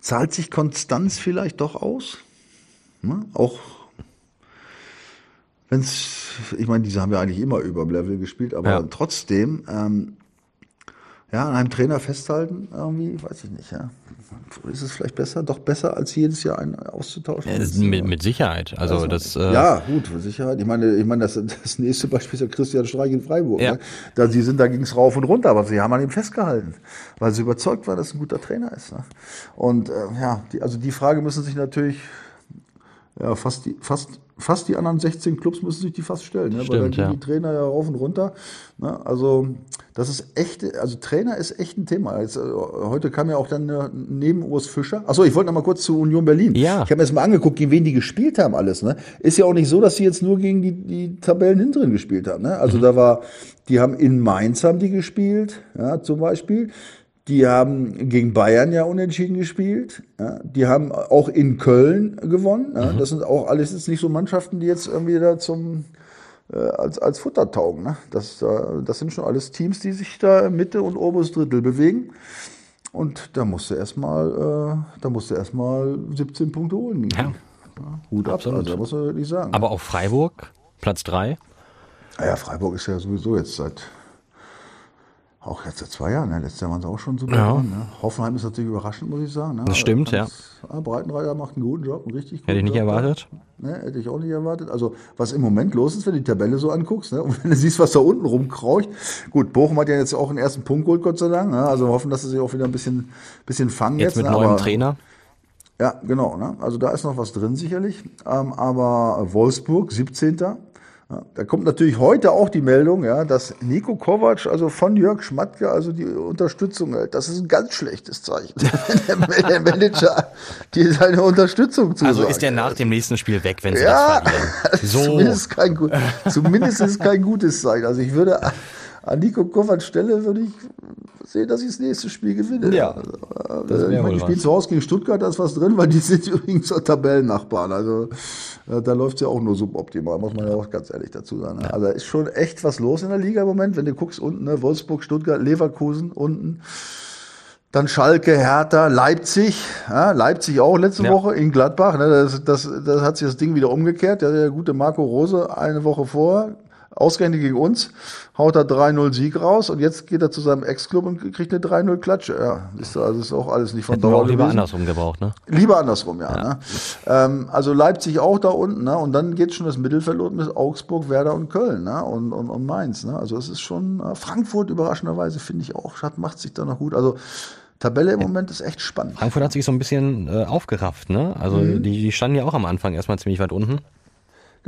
Zahlt sich Konstanz vielleicht doch aus? Ne? Auch wenn es, ich meine, diese haben ja eigentlich immer über Level gespielt, aber ja. trotzdem, ähm, ja, an einem Trainer festhalten, irgendwie, weiß ich nicht, ja. Ist es vielleicht besser, doch besser, als jedes Jahr einen auszutauschen? Ja, mit, mit, Sicherheit. Also, also das. Äh ja, gut, mit Sicherheit. Ich meine, ich meine, das, das nächste Beispiel ist ja Christian Streich in Freiburg. Ja. Ne? Da sie sind, da ging es rauf und runter, aber sie haben an ihm festgehalten, weil sie überzeugt waren, dass er ein guter Trainer ist. Ne? Und äh, ja, die, also die Frage müssen sich natürlich ja, fast die, fast fast die anderen 16 Clubs müssen sich die fast stellen, ne? Stimmt, weil dann gehen ja. die Trainer ja rauf und runter. Ne? Also das ist echt, also Trainer ist echt ein Thema. Jetzt, äh, heute kam ja auch dann äh, neben Urs Fischer. Achso, ich wollte noch mal kurz zu Union Berlin. Ja. Ich habe mir jetzt mal angeguckt, gegen wen die gespielt haben alles. Ne? Ist ja auch nicht so, dass sie jetzt nur gegen die, die Tabellen hinteren gespielt haben. Ne? Also mhm. da war, die haben in Mainz haben die gespielt, ja, zum Beispiel. Die haben gegen Bayern ja unentschieden gespielt. Ja, die haben auch in Köln gewonnen. Ja, mhm. Das sind auch alles jetzt nicht so Mannschaften, die jetzt irgendwie da zum äh, als, als Futter taugen. Ne? Das, äh, das sind schon alles Teams, die sich da Mitte und oberes Drittel bewegen. Und da musst du erstmal, äh, da erstmal 17 Punkte holen. Ja. ja Hut ab, Absolut. also, muss man wirklich sagen. Aber auch Freiburg, Platz 3. Naja, Freiburg ist ja sowieso jetzt seit auch jetzt seit zwei Jahren, ne? letztes Jahr waren sie auch schon super ja. dran. Ne? Hoffenheim ist natürlich überraschend, muss ich sagen. Ne? Das stimmt, ja. Ah, Breitenreiter macht einen guten Job, einen richtig guten Hätte ich nicht Job erwartet. Ne? Hätte ich auch nicht erwartet. Also, was im Moment los ist, wenn du die Tabelle so anguckst ne? und wenn du siehst, was da unten rumkraucht. Gut, Bochum hat ja jetzt auch einen ersten Punkt geholt, Gott sei Dank. Ne? Also hoffen, dass sie sich auch wieder ein bisschen, bisschen fangen jetzt. Jetzt mit ne? neuem Trainer. Ja, genau. Ne? Also da ist noch was drin sicherlich. Ähm, aber Wolfsburg, 17. Ja, da kommt natürlich heute auch die Meldung, ja, dass Nico Kovac, also von Jörg Schmatke, also die Unterstützung hält. Das ist ein ganz schlechtes Zeichen, wenn der Manager dir seine Unterstützung zusagt. Also ist er nach dem nächsten Spiel weg, wenn sie ja, das verlieren. So. zumindest, kein, zumindest ist kein gutes Zeichen. Also ich würde an Nico Kovacs Stelle würde ich sehen, dass ich das nächste Spiel gewinne. Ja, Also, das äh, ich meine, spielen was. zu Hause gegen Stuttgart, da ist was drin, weil die sind übrigens Tabellennachbarn. Also äh, da läuft es ja auch nur suboptimal, muss man ja auch ganz ehrlich dazu sagen. ne? Also da ist schon echt was los in der Liga im Moment, wenn du guckst unten, ne? Wolfsburg, Stuttgart, Leverkusen unten. Dann Schalke, Hertha, Leipzig, ja, Leipzig auch letzte Ja. Woche in Gladbach. Ne, das, das, das hat sich das Ding wieder umgekehrt. Der, der gute Marco Rose eine Woche vor, ausgerechnet gegen uns, haut da 3-0 Sieg raus und jetzt geht er zu seinem Ex-Club und kriegt eine 3-0 Klatsche. Ja, ist, also ist auch alles nicht von Hätten wir Dauer auch lieber gewesen. andersrum gebraucht, ne? Lieber andersrum, ja. Ne? Ähm, also Leipzig auch da unten, ne? Und dann geht schon das Mittelfeld unten mit Augsburg, Werder und Köln, ne? Und, und, und Mainz, ne? Also es ist schon, äh, Frankfurt überraschenderweise finde ich auch, hat, macht sich da noch gut. Also Tabelle im Moment ist echt spannend. Frankfurt hat sich so ein bisschen äh, aufgerafft, ne? Also Mhm. die, die standen ja auch am Anfang erstmal ziemlich weit unten.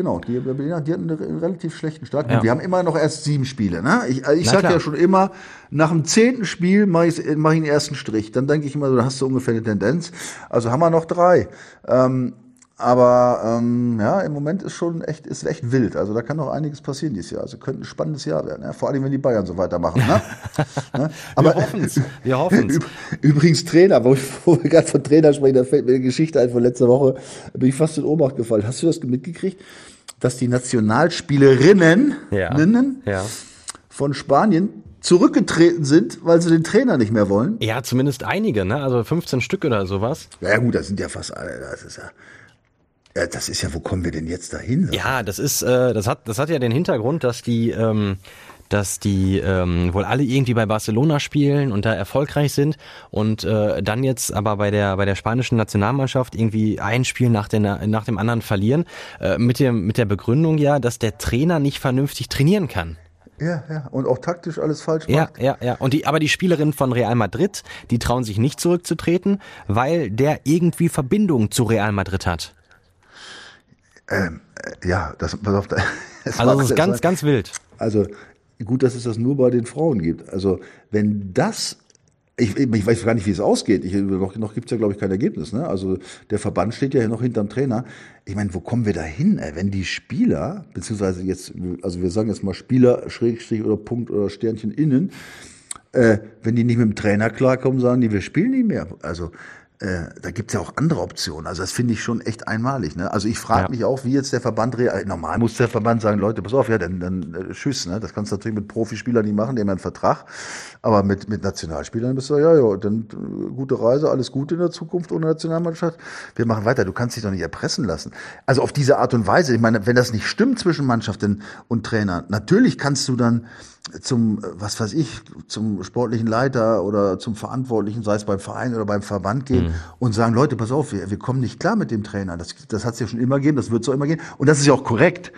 Genau, die, die hatten einen relativ schlechten Start. Ja. Wir haben immer noch erst sieben Spiele. Ne? Ich, also ich sage ja schon immer, nach dem zehnten Spiel mache ich, mach ich den ersten Strich. Dann denke ich immer, so, da hast du ungefähr eine Tendenz. Also haben wir noch drei. Ähm, aber ähm, ja, im Moment ist schon echt, ist echt wild. Also da kann noch einiges passieren dieses Jahr. Also könnte ein spannendes Jahr werden. Ja? Vor allem, wenn die Bayern so weitermachen. Ne? ne? Wir hoffen's. Wir hoffen's. Üb- Übrigens Trainer, wo, ich, wo wir gerade von Trainer sprechen, da fällt mir eine Geschichte ein von letzter Woche, da bin ich fast in Ohnmacht gefallen. Hast du das mitgekriegt? Dass die Nationalspielerinnen Ja. Ninnen Ja. von Spanien zurückgetreten sind, weil sie den Trainer nicht mehr wollen? Ja, zumindest einige, ne? Also 15 Stück oder sowas. Ja gut, das sind ja fast alle. Das ist ja, ja, das ist ja, wo kommen wir denn jetzt dahin? Ja, das ist, äh, das hat, das hat ja den Hintergrund, dass die, ähm, dass die ähm, wohl alle irgendwie bei Barcelona spielen und da erfolgreich sind und äh, dann jetzt aber bei der bei der spanischen Nationalmannschaft irgendwie ein Spiel nach, der, nach dem anderen verlieren äh, mit dem mit der Begründung ja, dass der Trainer nicht vernünftig trainieren kann. Ja, ja. Und auch taktisch alles falsch Ja, macht. ja, ja. Und die, aber die Spielerinnen von Real Madrid, die trauen sich nicht zurückzutreten, weil der irgendwie Verbindung zu Real Madrid hat. Ähm, äh, ja, das, pass auf, da, es Also das ist sein- ganz, ganz wild. Also gut, dass es das nur bei den Frauen gibt. Also wenn das, ich, ich weiß gar nicht, wie es ausgeht. Ich, noch noch gibt es ja, glaube ich, kein Ergebnis. Ne? Also der Verband steht ja noch hinterm Trainer. Ich meine, wo kommen wir da hin, ey? wenn die Spieler, beziehungsweise jetzt, also wir sagen jetzt mal Spieler, Schrägstrich oder Punkt oder Sternchen innen, äh, wenn die nicht mit dem Trainer klarkommen, sagen die, wir spielen nicht mehr. Also äh, da gibt's ja auch andere Optionen. Also das finde ich schon echt einmalig. Ne? Also ich frage Ja. mich auch, wie jetzt der Verband reagiert. Normal muss der Verband sagen, Leute, pass auf, ja, dann, dann äh, tschüss. Ne? Das kannst du natürlich mit Profispielern nicht machen, die haben ja einen Vertrag. Aber mit, mit Nationalspielern bist du, ja, ja, dann äh, gute Reise, alles Gute in der Zukunft ohne Nationalmannschaft. Wir machen weiter. Du kannst dich doch nicht erpressen lassen. Also auf diese Art und Weise. Ich meine, wenn das nicht stimmt zwischen Mannschaft und, und Trainer, natürlich kannst du dann zum, äh, was weiß ich, zum sportlichen Leiter oder zum Verantwortlichen, sei es beim Verein oder beim Verband gehen und sagen, Leute, pass auf, wir, wir kommen nicht klar mit dem Trainer. Das, das hat es ja schon immer gegeben, das wird auch immer geben. Und das ist ja auch korrekt.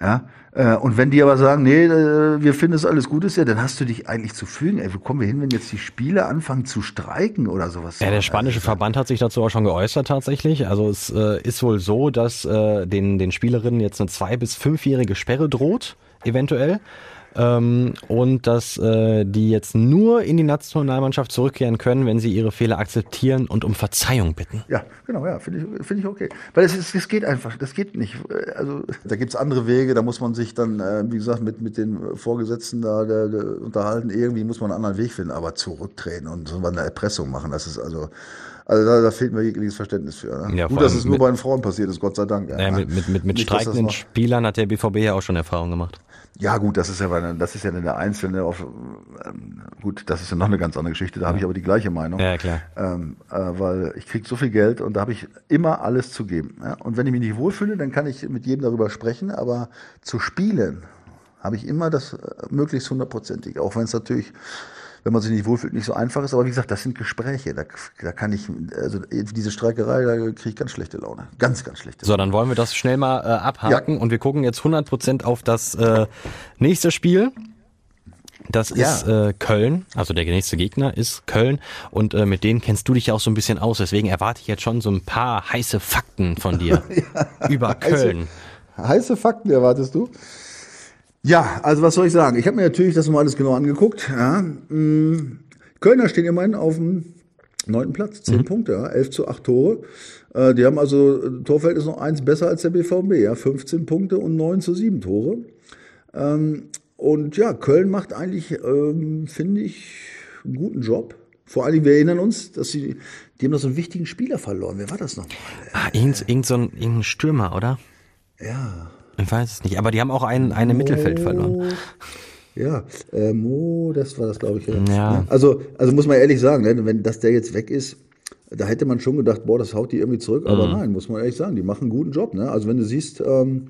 Ja, äh, und wenn die aber sagen, nee, äh, wir finden es alles gut ist ja, dann hast du dich eigentlich zu fügen. Ey, wo kommen wir hin, wenn jetzt die Spieler anfangen zu streiken oder sowas? Ja, der spanische Verband hat sich dazu auch schon geäußert tatsächlich. Also es äh, ist wohl so, dass äh, den, den Spielerinnen jetzt eine zwei- bis fünfjährige Sperre droht, eventuell. Ähm, und dass äh, die jetzt nur in die Nationalmannschaft zurückkehren können, wenn sie ihre Fehler akzeptieren und um Verzeihung bitten. Ja, genau, ja, finde ich, finde ich okay. Weil es ist, es geht einfach, das geht nicht. Also da gibt's andere Wege, da muss man sich dann, äh, wie gesagt, mit, mit den Vorgesetzten da der, der unterhalten. Irgendwie muss man einen anderen Weg finden, aber zurücktreten und so eine Erpressung machen, das ist also. Also da, da fehlt mir jegliches Verständnis für. Ne? Ja, Gut, dass es nur mit- bei den Frauen passiert ist, Gott sei Dank. Ja, mit, mit, mit, mit Nicht, das streikenden Spielern hat der BVB ja auch schon Erfahrung gemacht. Ja, gut, das ist ja, das ist ja eine einzelne, auf, ähm, gut, das ist ja noch eine ganz andere Geschichte, da habe ich aber die gleiche Meinung. Ja, klar. Ähm, äh, weil ich krieg so viel Geld und da habe ich immer alles zu geben. Ja? Und wenn ich mich nicht wohlfühle, dann kann ich mit jedem darüber sprechen, aber zu spielen habe ich immer das äh, möglichst hundertprozentige, auch wenn es natürlich wenn man sich nicht wohlfühlt, nicht so einfach ist. Aber wie gesagt, das sind Gespräche. Da, da kann ich, also diese Streikerei, da kriege ich ganz schlechte Laune. Ganz, ganz schlechte So, dann wollen wir das schnell mal äh, abhaken und wir gucken jetzt 100% auf das äh, nächste Spiel. Das ist äh, Köln, also der nächste Gegner ist Köln und äh, mit denen kennst du dich ja auch so ein bisschen aus, deswegen erwarte ich jetzt schon so ein paar heiße Fakten von dir über Köln. Heiße Fakten erwartest du? Ja, also was soll ich sagen? Ich habe mir natürlich das mal alles genau angeguckt. Ja. Mm, Kölner stehen immerhin auf dem neunten Platz, zehn Punkte, ja, 11 zu 8 Tore. Äh, die haben also äh, Torfeld ist noch eins besser als der BVB, ja, 15 Punkte und 9 zu 7 Tore. Ähm, und ja, Köln macht eigentlich, ähm, finde ich, einen guten Job. Vor allem, wir erinnern uns, dass sie, die haben noch so einen wichtigen Spieler verloren. Wer war das nochmal? Ah, irgend, irgend so ein, irgendein Stürmer, oder? Ja. Ich weiß es nicht. Aber die haben auch ein, eine Mittelfeld verloren. Ja, äh, Mo, das war das, glaube ich. Ja. Also, also muss man ehrlich sagen, ne, wenn dass der jetzt weg ist, da hätte man schon gedacht, boah, das haut die irgendwie zurück. Aber Mhm. nein, muss man ehrlich sagen, die machen einen guten Job. Ne? Also wenn du siehst, ähm,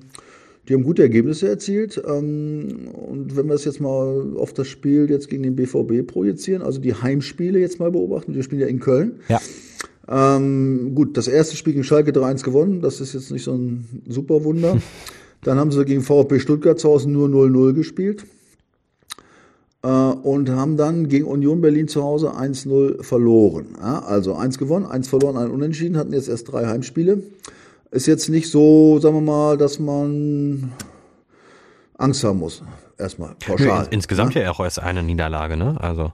die haben gute Ergebnisse erzielt. Ähm, und wenn wir es jetzt mal auf das Spiel jetzt gegen den BVB projizieren, also die Heimspiele jetzt mal beobachten, wir spielen ja in Köln. Ja. Ähm, gut, das erste Spiel gegen Schalke 3-1 gewonnen, das ist jetzt nicht so ein super Wunder. Dann haben sie gegen VfB Stuttgart zu Hause nur 0-0 gespielt. Äh, und haben dann gegen Union Berlin zu Hause 1-0 verloren. Ja, also eins gewonnen, eins verloren, ein Unentschieden, hatten jetzt erst drei Heimspiele. Ist jetzt nicht so, sagen wir mal, dass man Angst haben muss. Erstmal Nö, pauschal. ins, insgesamt ja auch erst eine Niederlage, ne? Also.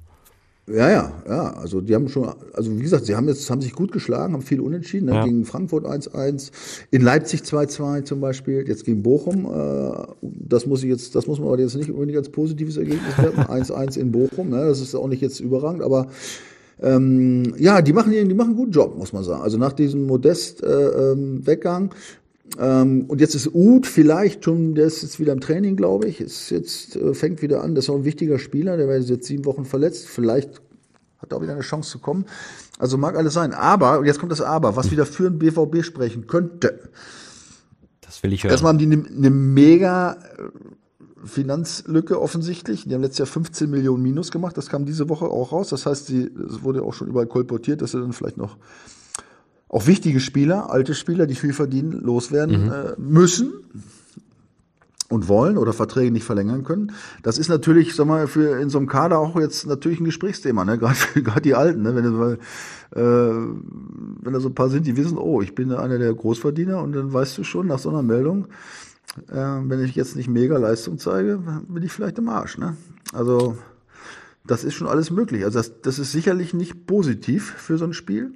Ja, ja, ja. Also die haben schon, also wie gesagt, sie haben jetzt, haben sich gut geschlagen, haben viel unentschieden, ne? Ja. gegen Frankfurt 1-1, in Leipzig 2-2 zum Beispiel, jetzt gegen Bochum, äh, das muss ich jetzt, das muss man aber jetzt nicht unbedingt als positives Ergebnis werten, 1-1 in Bochum, ne? das ist auch nicht jetzt überragend, aber ähm, ja, die machen, die machen einen guten Job, muss man sagen. Also nach diesem Modest äh, ähm, und jetzt ist Uth vielleicht schon, der ist jetzt wieder im Training, glaube ich. Ist jetzt äh, fängt wieder an. Das ist auch ein wichtiger Spieler. Der war jetzt sieben Wochen verletzt. Vielleicht hat er auch wieder eine Chance zu kommen. Also mag alles sein. Aber und jetzt kommt das Aber, was wieder für den BVB sprechen könnte. Das will ich hören. Erstmal haben die eine, eine mega äh, Finanzlücke offensichtlich. Die haben letztes Jahr 15 Millionen Minus gemacht. Das kam diese Woche auch raus. Das heißt, es wurde auch schon überall kolportiert, dass sie dann vielleicht noch auch wichtige Spieler, alte Spieler, die viel verdienen, loswerden äh, müssen und wollen oder Verträge nicht verlängern können. Das ist natürlich, sag mal, für in so einem Kader auch jetzt natürlich ein Gesprächsthema, ne? Gerade gerade die Alten, ne? Wenn äh, wenn da so ein paar sind, die wissen, oh, ich bin einer der Großverdiener und dann weißt du schon nach so einer Meldung, äh, wenn ich jetzt nicht mega Leistung zeige, bin ich vielleicht im Arsch, ne? Also das ist schon alles möglich. Also das, das ist sicherlich nicht positiv für so ein Spiel.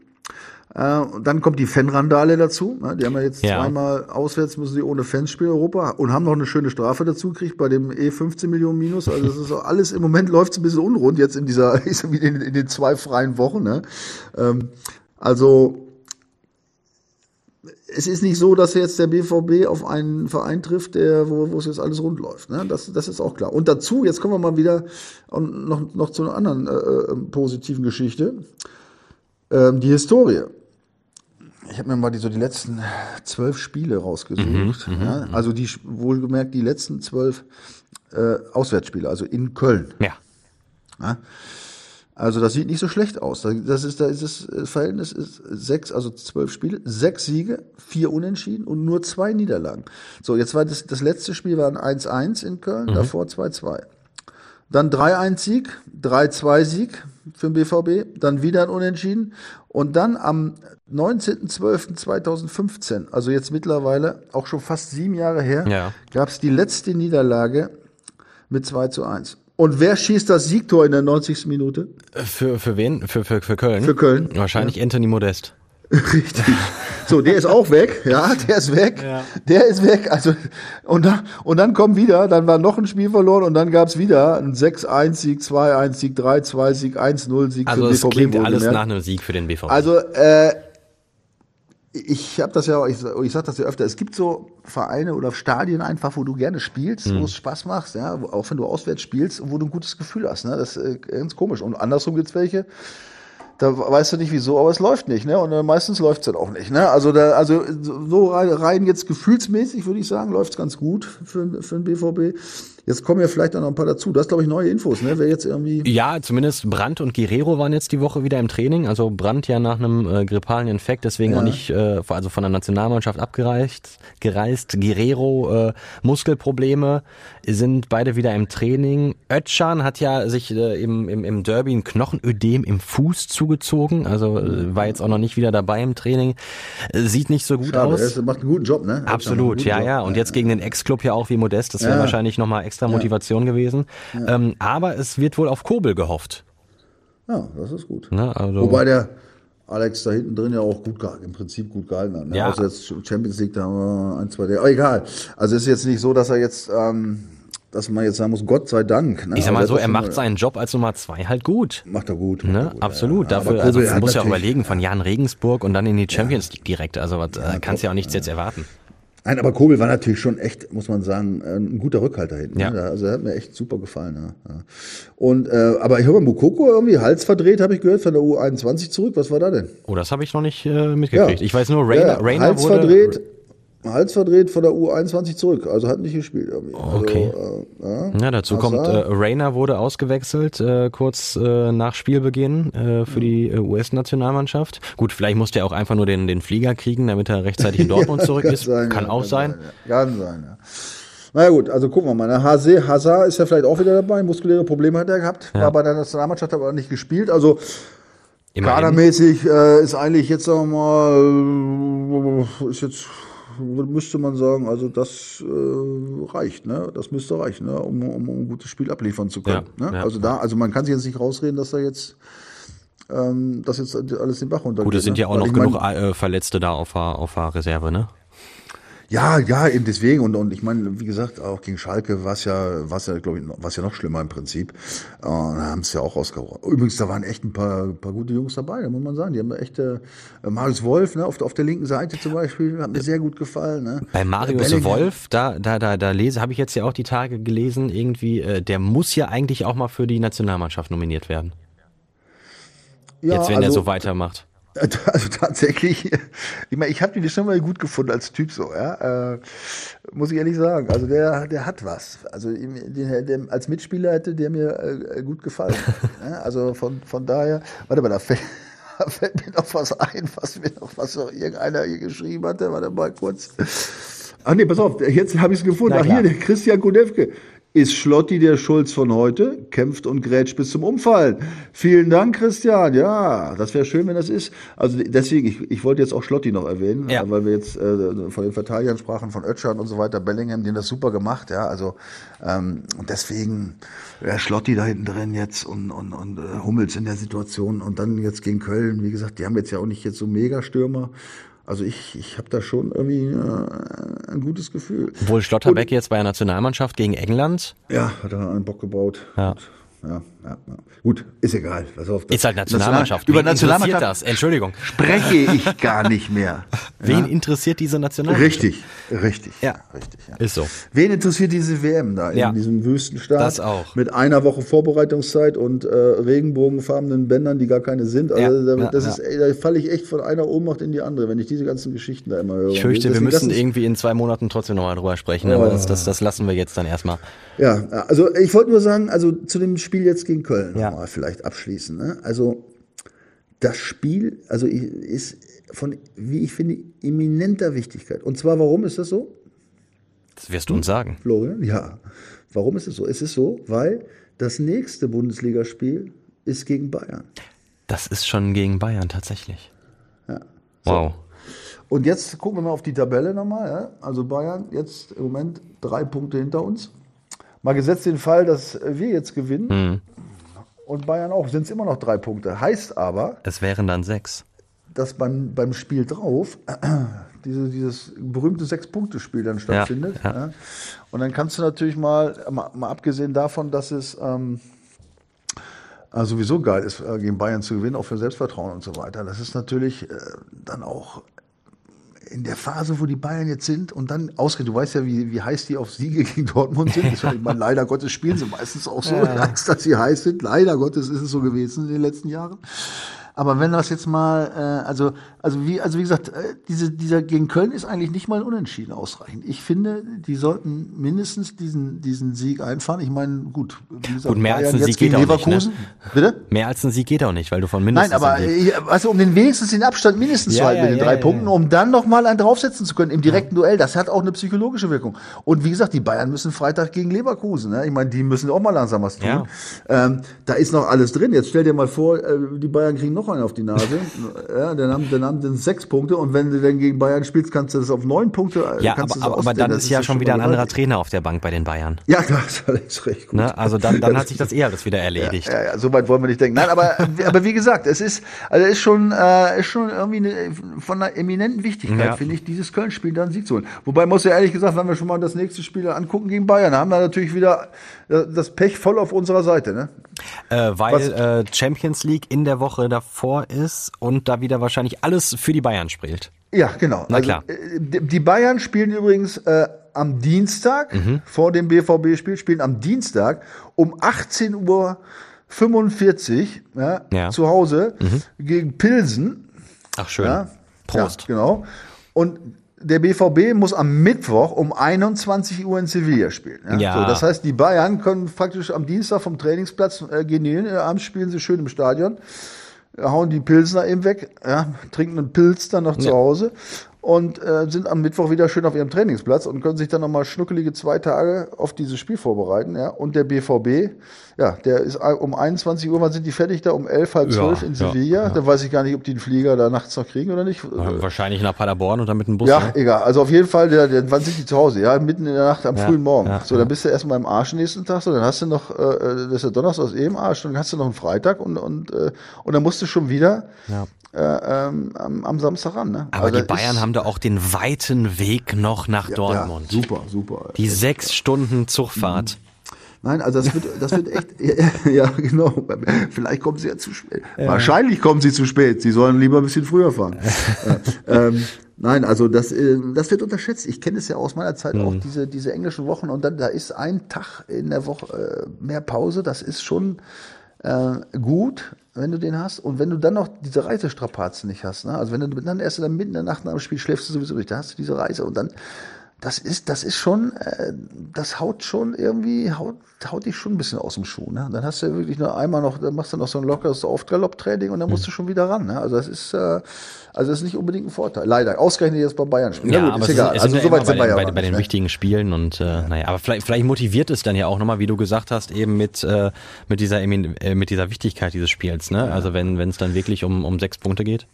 Äh, und dann kommt die Fanrandale dazu. Ne? Die haben ja jetzt Ja. zweimal auswärts müssen sie ohne Fans spielen in Europa und haben noch eine schöne Strafe dazu gekriegt bei dem eh 15 Millionen Minus. Also das ist alles im Moment läuft es ein bisschen unrund jetzt in dieser in, in den zwei freien Wochen. Ne? Ähm, also es ist nicht so, dass jetzt der BVB auf einen Verein trifft, der, wo, wo es jetzt alles rund läuft. Ne? Das, das ist auch klar. Und dazu, jetzt kommen wir mal wieder noch, noch zu einer anderen äh, äh, positiven Geschichte. Ähm, die Historie. Ich habe mir mal die, so die letzten zwölf Spiele rausgesucht. ja? Also die wohlgemerkt die letzten zwölf äh, Auswärtsspiele, also in Köln. ja. Ja? Also das sieht nicht so schlecht aus. Das ist, da ist das Verhältnis ist sechs, also zwölf Spiele, sechs Siege, vier Unentschieden und nur zwei Niederlagen. So, jetzt war das, das letzte Spiel war ein 1-1 in Köln, davor 2-2. Dann 3-1-Sieg, 3-2-Sieg für den BVB, dann wieder ein Unentschieden und dann am 19.12.2015, also jetzt mittlerweile auch schon fast sieben Jahre her, Ja. gab es die letzte Niederlage mit 2 zu 1. Und wer schießt das Siegtor in der 90. Minute? Für, für wen? Für, für, für Köln? Für Köln. Wahrscheinlich Anthony Modest. Richtig. So, der ist auch weg, ja, der ist weg. Der ist weg. Also, und, dann, und dann kommt wieder, dann war noch ein Spiel verloren und dann gab's wieder ein 6-1-Sieg, 2-1-Sieg, 3-2-Sieg, 1-0-Sieg Also für es BVB. klingt alles nach einem Sieg für den BVB. Also, äh, ich habe das ja, ich, ich sage das ja öfter, es gibt so Vereine oder Stadien einfach, wo du gerne spielst, Hm. wo es Spaß macht, ja, auch wenn du auswärts spielst und wo du ein gutes Gefühl hast. Ne? Das ist äh, ganz komisch. Und andersrum gibt's welche, da weißt du nicht wieso, aber es läuft nicht, ne? Und äh, meistens läuft's dann auch nicht, ne? Also da, also so rein, jetzt gefühlsmäßig würde ich sagen, läuft's ganz gut für, für den BVB. Jetzt kommen ja vielleicht auch noch ein paar dazu. Das glaube ich neue Infos, ne? Wer jetzt irgendwie Ja, zumindest Brandt und Guerrero waren jetzt die Woche wieder im Training. Also Brandt ja nach einem äh, grippalen Infekt, deswegen auch nicht, äh, also von der Nationalmannschaft abgereist. Gereist. Guerrero äh, Muskelprobleme sind beide wieder im Training. Özcan hat ja sich äh, im, im, im Derby ein Knochenödem im Fuß zugezogen. Also äh, war jetzt auch noch nicht wieder dabei im Training. Äh, sieht nicht so gut Schade, aus. er macht einen guten Job, ne? Absolut, ja, Job. ja. Und jetzt gegen den Ex-Club ja auch wie Modest, das wäre Ja. wahrscheinlich nochmal extra Motivation gewesen. Ähm, aber es wird wohl auf Kobel gehofft. Ja, das ist gut. Ne? Also, Wobei der Alex da hinten drin ja auch gut gehalten, im Prinzip gut gehalten hat. Ne? Ja. Außer jetzt Champions League, da haben wir ein, zwei, der, aber egal. Also ist jetzt nicht so, dass er jetzt ähm, dass man jetzt sagen muss, Gott sei Dank. Ne? Ich sag mal so, er macht seinen Job als Nummer zwei halt gut. Macht er gut. Ne? Er gut Absolut. Ja, Dafür, also man muss ja überlegen, von Jan Regensburg und dann in die Champions League direkt. Also was, ja, kannst ja auch nichts jetzt erwarten. Nein, aber Kobel war natürlich schon echt, muss man sagen, ein guter Rückhalter hinten. Ja. Ne? Also er hat mir echt super gefallen. Ja. Und äh, aber ich höre Mukoko irgendwie Hals verdreht, habe ich gehört, von der U21 zurück. Was war da denn? Oh, das habe ich noch nicht äh, mitgekriegt. Ja. Ich weiß nur, Rainer, ja, Rainer Hals wurde verdreht. Hals verdreht von der U21 zurück, also hat nicht gespielt. Irgendwie. Okay. Also, äh, ja. ja. dazu Hazard. kommt, äh, Rainer wurde ausgewechselt äh, kurz äh, nach Spielbeginn äh, für die äh, US-Nationalmannschaft. Gut, vielleicht musste er auch einfach nur den, den Flieger kriegen, damit er rechtzeitig in Dortmund zurück ist. Sein, kann auch kann sein. sein Kann sein, ja. Naja gut, also gucken wir mal. Ne? HC, Hazard ist ja vielleicht auch wieder dabei. Muskuläre Probleme hat er gehabt. War bei der Nationalmannschaft aber nicht gespielt. Also Immerhin. kadermäßig äh, ist eigentlich jetzt wir mal, ist jetzt müsste man sagen, also das äh, reicht, ne? Das müsste reichen, ne? um, um, um ein gutes Spiel abliefern zu können. Ja, ne? ja. Also da, also man kann sich jetzt nicht rausreden, dass da jetzt ähm, das jetzt alles den Bach runtergeht. Gut, es sind ne? ja auch noch genug mein, äh, Verletzte da auf der, auf der Reserve, ne? Ja, ja, eben deswegen. Und, und ich meine, wie gesagt, auch gegen Schalke war es ja, war's ja, glaube ich, war's ja noch schlimmer im Prinzip. Äh, haben es ja auch rausgehauen. Übrigens, da waren echt ein paar, paar gute Jungs dabei, da muss man sagen. Die haben echt, äh, Marius Wolf, ne, auf, auf der linken Seite zum Beispiel, hat mir sehr gut gefallen. Ne? Bei Marius Bellingham. Wolf, da, da, da, da lese, habe ich jetzt ja auch die Tage gelesen, irgendwie, äh, der muss ja eigentlich auch mal für die Nationalmannschaft nominiert werden. Ja, jetzt, wenn also, er so weitermacht. Also tatsächlich, ich meine, ich habe den schon mal gut gefunden als Typ so, ja. Äh, muss ich ehrlich sagen. Also der, der hat was. Also den, der, als Mitspieler hätte der mir äh, gut gefallen. ja? Also von, von daher, warte mal, da fällt, da fällt mir noch was ein, was mir noch, was noch irgendeiner hier geschrieben hatte. Warte mal kurz. Ach nee, pass auf, jetzt habe ich es gefunden. Ach hier, der Christian Kunewke. Ist Schlotti der Schulz von heute? Kämpft und grätscht bis zum Umfallen. Vielen Dank, Christian. Ja, das wäre schön, wenn das ist. Also deswegen, ich, ich wollte jetzt auch Schlotti noch erwähnen, ja. weil wir jetzt äh, von den Verteidigern sprachen, von Ötschern und so weiter, Bellingham, die haben das super gemacht, ja. Also ähm, und deswegen ja, Schlotti da hinten drin jetzt und, und, und äh, Hummels in der Situation und dann jetzt gegen Köln, wie gesagt, die haben jetzt ja auch nicht jetzt so Megastürmer. Also ich, ich habe da schon irgendwie äh, ein gutes Gefühl. Obwohl Schlotterbeck Und, jetzt bei der Nationalmannschaft gegen England. Ja, hat er einen Bock gebaut. Ja. Und ja, ja, ja. Gut, ist egal. Pass auf, ist halt Nationalmannschaft. Über Nationalmannschaft das? Entschuldigung. Spreche ich gar nicht mehr. Wen interessiert diese Nationalmannschaft? Richtig, richtig. Ja, richtig. Ist so. Wen interessiert diese WM da in diesem Wüstenstaat? Das auch. Mit einer Woche Vorbereitungszeit und äh, regenbogenfarbenen Bändern, die gar keine sind. Also da, das ist, ey, da falle ich echt von einer Ohnmacht in die andere, wenn ich diese ganzen Geschichten da immer höre. Ich fürchte, wir müssen irgendwie in zwei Monaten trotzdem nochmal drüber sprechen, oh. aber das, das, das lassen wir jetzt dann erstmal. Ja, also ich wollte nur sagen, also zu dem Spiel jetzt gegen Köln ja. nochmal vielleicht abschließen. Ne? Also das Spiel, also ist von, wie ich finde, eminenter Wichtigkeit. Und zwar, warum ist das so? Das wirst du uns sagen. Florian, ja. Warum ist es so? Es ist so, weil das nächste Bundesligaspiel ist gegen Bayern. Das ist schon gegen Bayern tatsächlich. Ja. So. Wow. Und jetzt gucken wir mal auf die Tabelle nochmal. Ja? Also Bayern jetzt im Moment drei Punkte hinter uns. Mal gesetzt den Fall, dass wir jetzt gewinnen mhm. und Bayern auch, sind es immer noch drei Punkte. Heißt aber. Es wären dann sechs. Dass beim, beim Spiel drauf diese, dieses berühmte Sechs-Punkte-Spiel dann stattfindet. Ja, ja. Ja. Und dann kannst du natürlich mal, mal, mal abgesehen davon, dass es ähm, äh, sowieso geil ist, äh, gegen Bayern zu gewinnen, auch für Selbstvertrauen und so weiter. Das ist natürlich äh, dann auch in der Phase, wo die Bayern jetzt sind und dann ausgeht, du weißt ja, wie, wie heiß die auf Siege gegen Dortmund sind. Das, ich meine, leider Gottes spielen sie meistens auch so, ja. dass sie heiß sind. Leider Gottes ist es so gewesen in den letzten Jahren. Aber wenn das jetzt mal, äh, also, also wie, also wie gesagt, äh, diese, dieser gegen Köln ist eigentlich nicht mal unentschieden ausreichend. Ich finde, die sollten mindestens diesen, diesen Sieg einfahren. Ich meine, gut, wie gesagt, gut mehr als ein Sieg geht auch nicht. Ne? Bitte? Mehr als ein Sieg geht auch nicht, weil du von mindestens. Nein, aber äh, also um den wenigstens den Abstand mindestens ja, zu halten ja, mit den ja, drei Punkten, um dann noch mal einen draufsetzen zu können im direkten Duell. Das hat auch eine psychologische Wirkung. Und wie gesagt, die Bayern müssen Freitag gegen Leverkusen. Ne? Ich meine, die müssen auch mal langsam was tun. Ähm, da ist noch alles drin. Jetzt stell dir mal vor, äh, die Bayern kriegen noch noch einen auf die Nase. ja, dann haben, dann haben dann sechs Punkte und wenn du dann gegen Bayern spielst, kannst du das auf neun Punkte. Äh, ja, aber, aber, aber dann ist ja schon wieder ein anderer Trainer auf der Bank bei den Bayern. Ja, das ist recht gut. Ne? Also dann, dann hat sich das eher alles wieder erledigt. Ja, ja, ja, so weit wollen wir nicht denken. Nein, aber, aber wie gesagt, es ist, also ist schon, äh, ist schon irgendwie eine, von einer eminenten Wichtigkeit, ja. finde ich, dieses Köln-Spiel dann Sieg zu holen. Wobei muss ja ehrlich gesagt, wenn wir schon mal das nächste Spiel angucken gegen Bayern, haben wir natürlich wieder das Pech voll auf unserer Seite, ne? Äh, weil äh, Champions League in der Woche davor ist und da wieder wahrscheinlich alles für die Bayern spielt. Ja, genau. Na also, klar. Äh, die Bayern spielen übrigens äh, am Dienstag mhm. vor dem BVB-Spiel, spielen am Dienstag um 18 Uhr 45 ja, ja. zu Hause mhm. gegen Pilsen. Ach schön. Ja, Prost. Ja, genau. Und der BVB muss am Mittwoch um 21 Uhr in Sevilla spielen. Ja? ja. So, das heißt, die Bayern können praktisch am Dienstag vom Trainingsplatz äh, gehen. Äh, abends spielen sie schön im Stadion, hauen die Pilsner eben weg, ja, trinken einen Pilz dann noch ja. zu Hause und äh, sind am Mittwoch wieder schön auf ihrem Trainingsplatz und können sich dann nochmal schnuckelige zwei Tage auf dieses Spiel vorbereiten. Ja? Und der BVB, ja, der ist um 21 Uhr, wann sind die fertig da? Um 11, halb zwölf ja, in Sevilla. Ja, da weiß ich gar nicht, ob die den Flieger da nachts noch kriegen oder nicht. Wahrscheinlich nach Paderborn oder mit dem Bus. Ja, ne? egal. Also auf jeden Fall, der, der, wann sind die zu Hause? Ja, mitten in der Nacht am frühen Morgen. so, dann bist du erstmal im Arsch nächsten Tag. So, dann hast du noch, äh, das ist der Donnerstag aus eben Arsch, dann hast du noch einen Freitag und, und, äh, und dann musst du schon wieder äh, ähm, am, am, Samstag ran. Ne? Aber also die Bayern haben da auch den weiten Weg noch nach ja, Dortmund. Ja, super, super. Die sechs Stunden Zugfahrt. Mhm. Nein, also das wird, das wird echt, ja, ja, genau. Vielleicht kommen sie ja zu spät. Ja. Wahrscheinlich kommen sie zu spät. Sie sollen lieber ein bisschen früher fahren. ähm, nein, also das, äh, das wird unterschätzt. Ich kenne es ja aus meiner Zeit mhm. auch, diese, diese englischen Wochen. Und dann, da ist ein Tag in der Woche äh, mehr Pause. Das ist schon, äh, gut, wenn du den hast. Und wenn du dann noch diese Reisestrapazen nicht hast, ne? also wenn du dann erst dann mitten in der Nacht nach dem Spiel schläfst du sowieso nicht, da hast du diese Reise und dann das ist, das ist schon, äh, das haut schon irgendwie, haut, haut dich schon ein bisschen aus dem Schuh. Ne? Dann hast du ja wirklich nur einmal noch, dann machst du noch so ein lockeres Off-Galopp-Training und dann musst du schon wieder ran. Ne? Also das ist, äh, also das ist nicht unbedingt ein Vorteil. Leider. Ausgerechnet jetzt bei Bayern spielen. Ja, ja gut, ist egal. Ist, also soweit sind Bayern. Bei, bei, bei den ne? wichtigen Spielen und äh, naja, aber vielleicht, vielleicht motiviert es dann ja auch nochmal, wie du gesagt hast, eben mit, äh, mit dieser äh, mit dieser Wichtigkeit dieses Spiels, ne? Also wenn wenn es dann wirklich um, um sechs Punkte geht.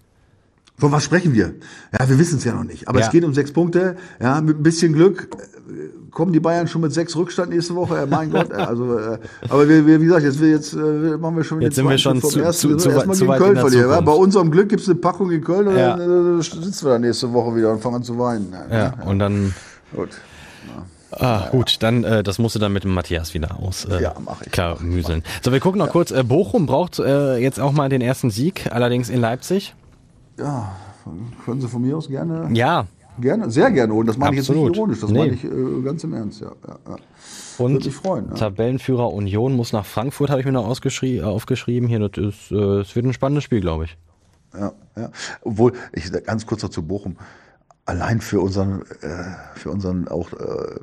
Von was sprechen wir? Ja, wir wissen es ja noch nicht. Aber ja. es geht um sechs Punkte. Ja, mit ein bisschen Glück äh, kommen die Bayern schon mit sechs Rückstand nächste Woche. Mein Gott. Also, äh, aber wir, wir, wie gesagt, jetzt, wir, jetzt äh, machen wir schon jetzt sind wir schon zu, ersten, zu, erstmal gegen Köln verlieren. Ja? Bei unserem Glück gibt's eine Packung in Köln und ja. dann äh, sitzen wir da nächste Woche wieder und fangen an zu weinen. Ja, und dann. Gut. Ah, gut, dann äh, das musst du dann mit dem Matthias wieder aus. Äh, ja, mach ich. Klar, müseln. So, wir gucken noch kurz. Äh, Bochum braucht äh, jetzt auch mal den ersten Sieg, allerdings in Leipzig ja, können Sie von mir aus gerne. Ja. Gerne, sehr gerne holen. Das meine ich jetzt nicht ironisch, das nee. meine ich äh, ganz im Ernst, ja. ja, ja. Und Würde mich freuen, ja. Tabellenführer Union muss nach Frankfurt, habe ich mir noch ausgeschrie aufgeschrieben. Hier, das ist, äh, es wird ein spannendes Spiel, glaube ich. Ja, ja. Obwohl, ich ganz kurz noch zu Bochum. Allein für unseren, äh, für unseren auch äh,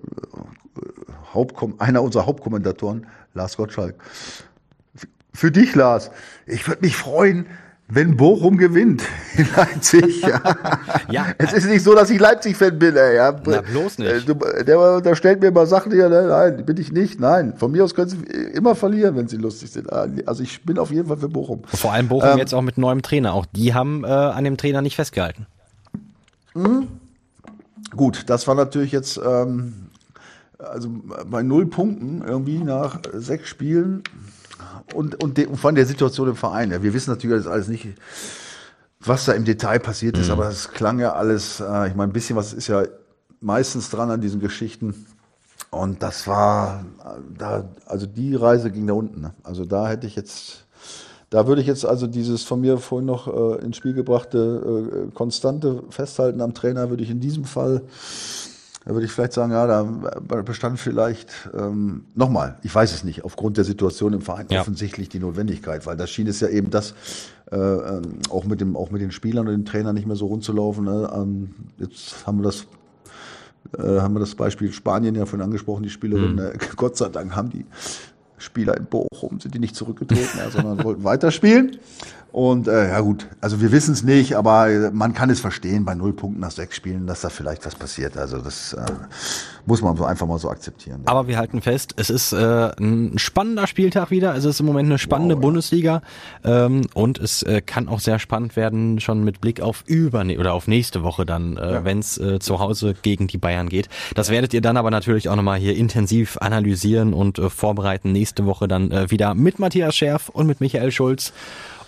Hauptkom einer unserer Hauptkommentatoren, Lars Gottschalk. Für dich, Lars. Ich würde mich freuen, wenn Bochum gewinnt in Leipzig. Ja. ja. Es ist nicht so, dass ich Leipzig-Fan bin, ey. Ja. Na, bloß nicht. Äh, der, stellt mir mal Sachen hier, ne? nein, bin ich nicht, nein. Von mir aus können sie immer verlieren, wenn sie lustig sind. Ah, also ich bin auf jeden Fall für Bochum. Vor allem Bochum ähm, jetzt auch mit neuem Trainer. Auch die haben äh, an dem Trainer nicht festgehalten. Mh. Gut, das war natürlich jetzt, ähm, also bei null Punkten irgendwie nach sechs Spielen und, und, de, und von der Situation im Verein. Ja, wir wissen natürlich alles nicht, was da im Detail passiert ist, mhm. aber es klang ja alles, äh, ich meine, ein bisschen was ist ja meistens dran an diesen Geschichten. Und das war, da, also die Reise ging da unten. Ne? Also da hätte ich jetzt, da würde ich jetzt also dieses von mir vorhin noch äh, ins Spiel gebrachte äh, konstante Festhalten am Trainer, würde ich in diesem Fall da würde ich vielleicht sagen, ja, da bestand vielleicht ähm, nochmal, ich weiß es nicht, aufgrund der Situation im Verein ja. offensichtlich die Notwendigkeit, weil da schien es ja eben das äh, ähm, auch mit dem auch mit den Spielern und dem Trainer nicht mehr so rund zu laufen. Ne? Ähm, jetzt haben wir das äh, haben wir das Beispiel Spanien ja vorhin angesprochen, die Spielerin. Mhm. Äh, Gott sei Dank haben die Spieler in Bochum sind die nicht zurückgetreten, ja, sondern wollten weiterspielen. Und äh, ja gut, also wir wissen es nicht, aber äh, man kann es verstehen bei null Punkten nach sechs Spielen, dass da vielleicht was passiert. Also das äh, muss man so einfach mal so akzeptieren. Ja. Aber wir halten fest, es ist äh, ein spannender Spieltag wieder. Es ist im Moment eine spannende wow, Bundesliga ähm, und es äh, kann auch sehr spannend werden, schon mit Blick auf über oder auf nächste Woche dann, äh, ja. wenn es äh, zu Hause gegen die Bayern geht. Das werdet ihr dann aber natürlich auch nochmal hier intensiv analysieren und äh, vorbereiten. Nächste Woche dann äh, wieder mit Matthias Scherf und mit Michael Schulz.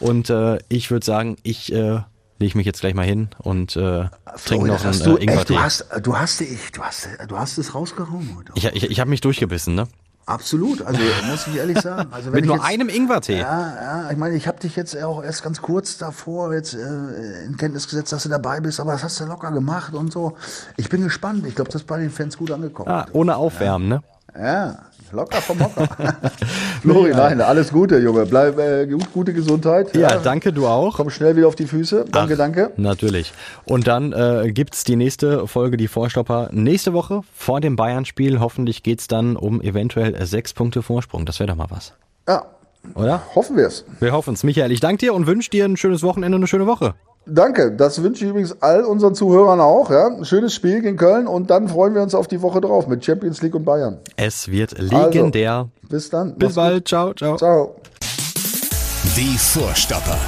Und äh, ich würde sagen, ich äh, lege mich jetzt gleich mal hin und äh, trinke noch einen du, äh, Ingwertee. Du hast, du hast, ich, du hast, du hast es rausgehauen. Ich, ich, ich habe mich durchgebissen, ne? Absolut, also muss ich ehrlich sagen. Also, Mit nur jetzt, einem Ingwertee. Ja, ja, ich meine, ich habe dich jetzt auch erst ganz kurz davor jetzt äh, in Kenntnis gesetzt, dass du dabei bist, aber das hast du locker gemacht und so. Ich bin gespannt. Ich glaube, das ist bei den Fans gut angekommen. Ah, ohne Aufwärmen, ja. ne? Ja, locker vom Hocker. Flori, nein, alles Gute, Junge. Bleib äh, gute Gesundheit. Ja, ja, danke, du auch. Komm schnell wieder auf die Füße. Danke, Ach, danke. Natürlich. Und dann äh, gibt's die nächste Folge, die Vorstopper, nächste Woche vor dem Bayern-Spiel. Hoffentlich geht's dann um eventuell sechs Punkte Vorsprung. Das wäre doch mal was. Ja. Oder? Hoffen wir es. Wir hoffen es. Michael, ich danke dir und wünsche dir ein schönes Wochenende und eine schöne Woche. Danke, das wünsche ich übrigens all unseren Zuhörern auch. Ja? Ein schönes Spiel gegen Köln und dann freuen wir uns auf die Woche drauf mit Champions League und Bayern. Es wird legendär. Also, bis dann. Bis bald. Gut. Ciao, ciao. Ciao. Die Vorstopper.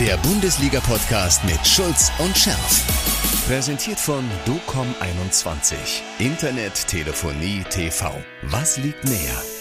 Der Bundesliga-Podcast mit Schulz und Scherf. Präsentiert von DOCOM21. Internet, Telefonie, TV. Was liegt näher?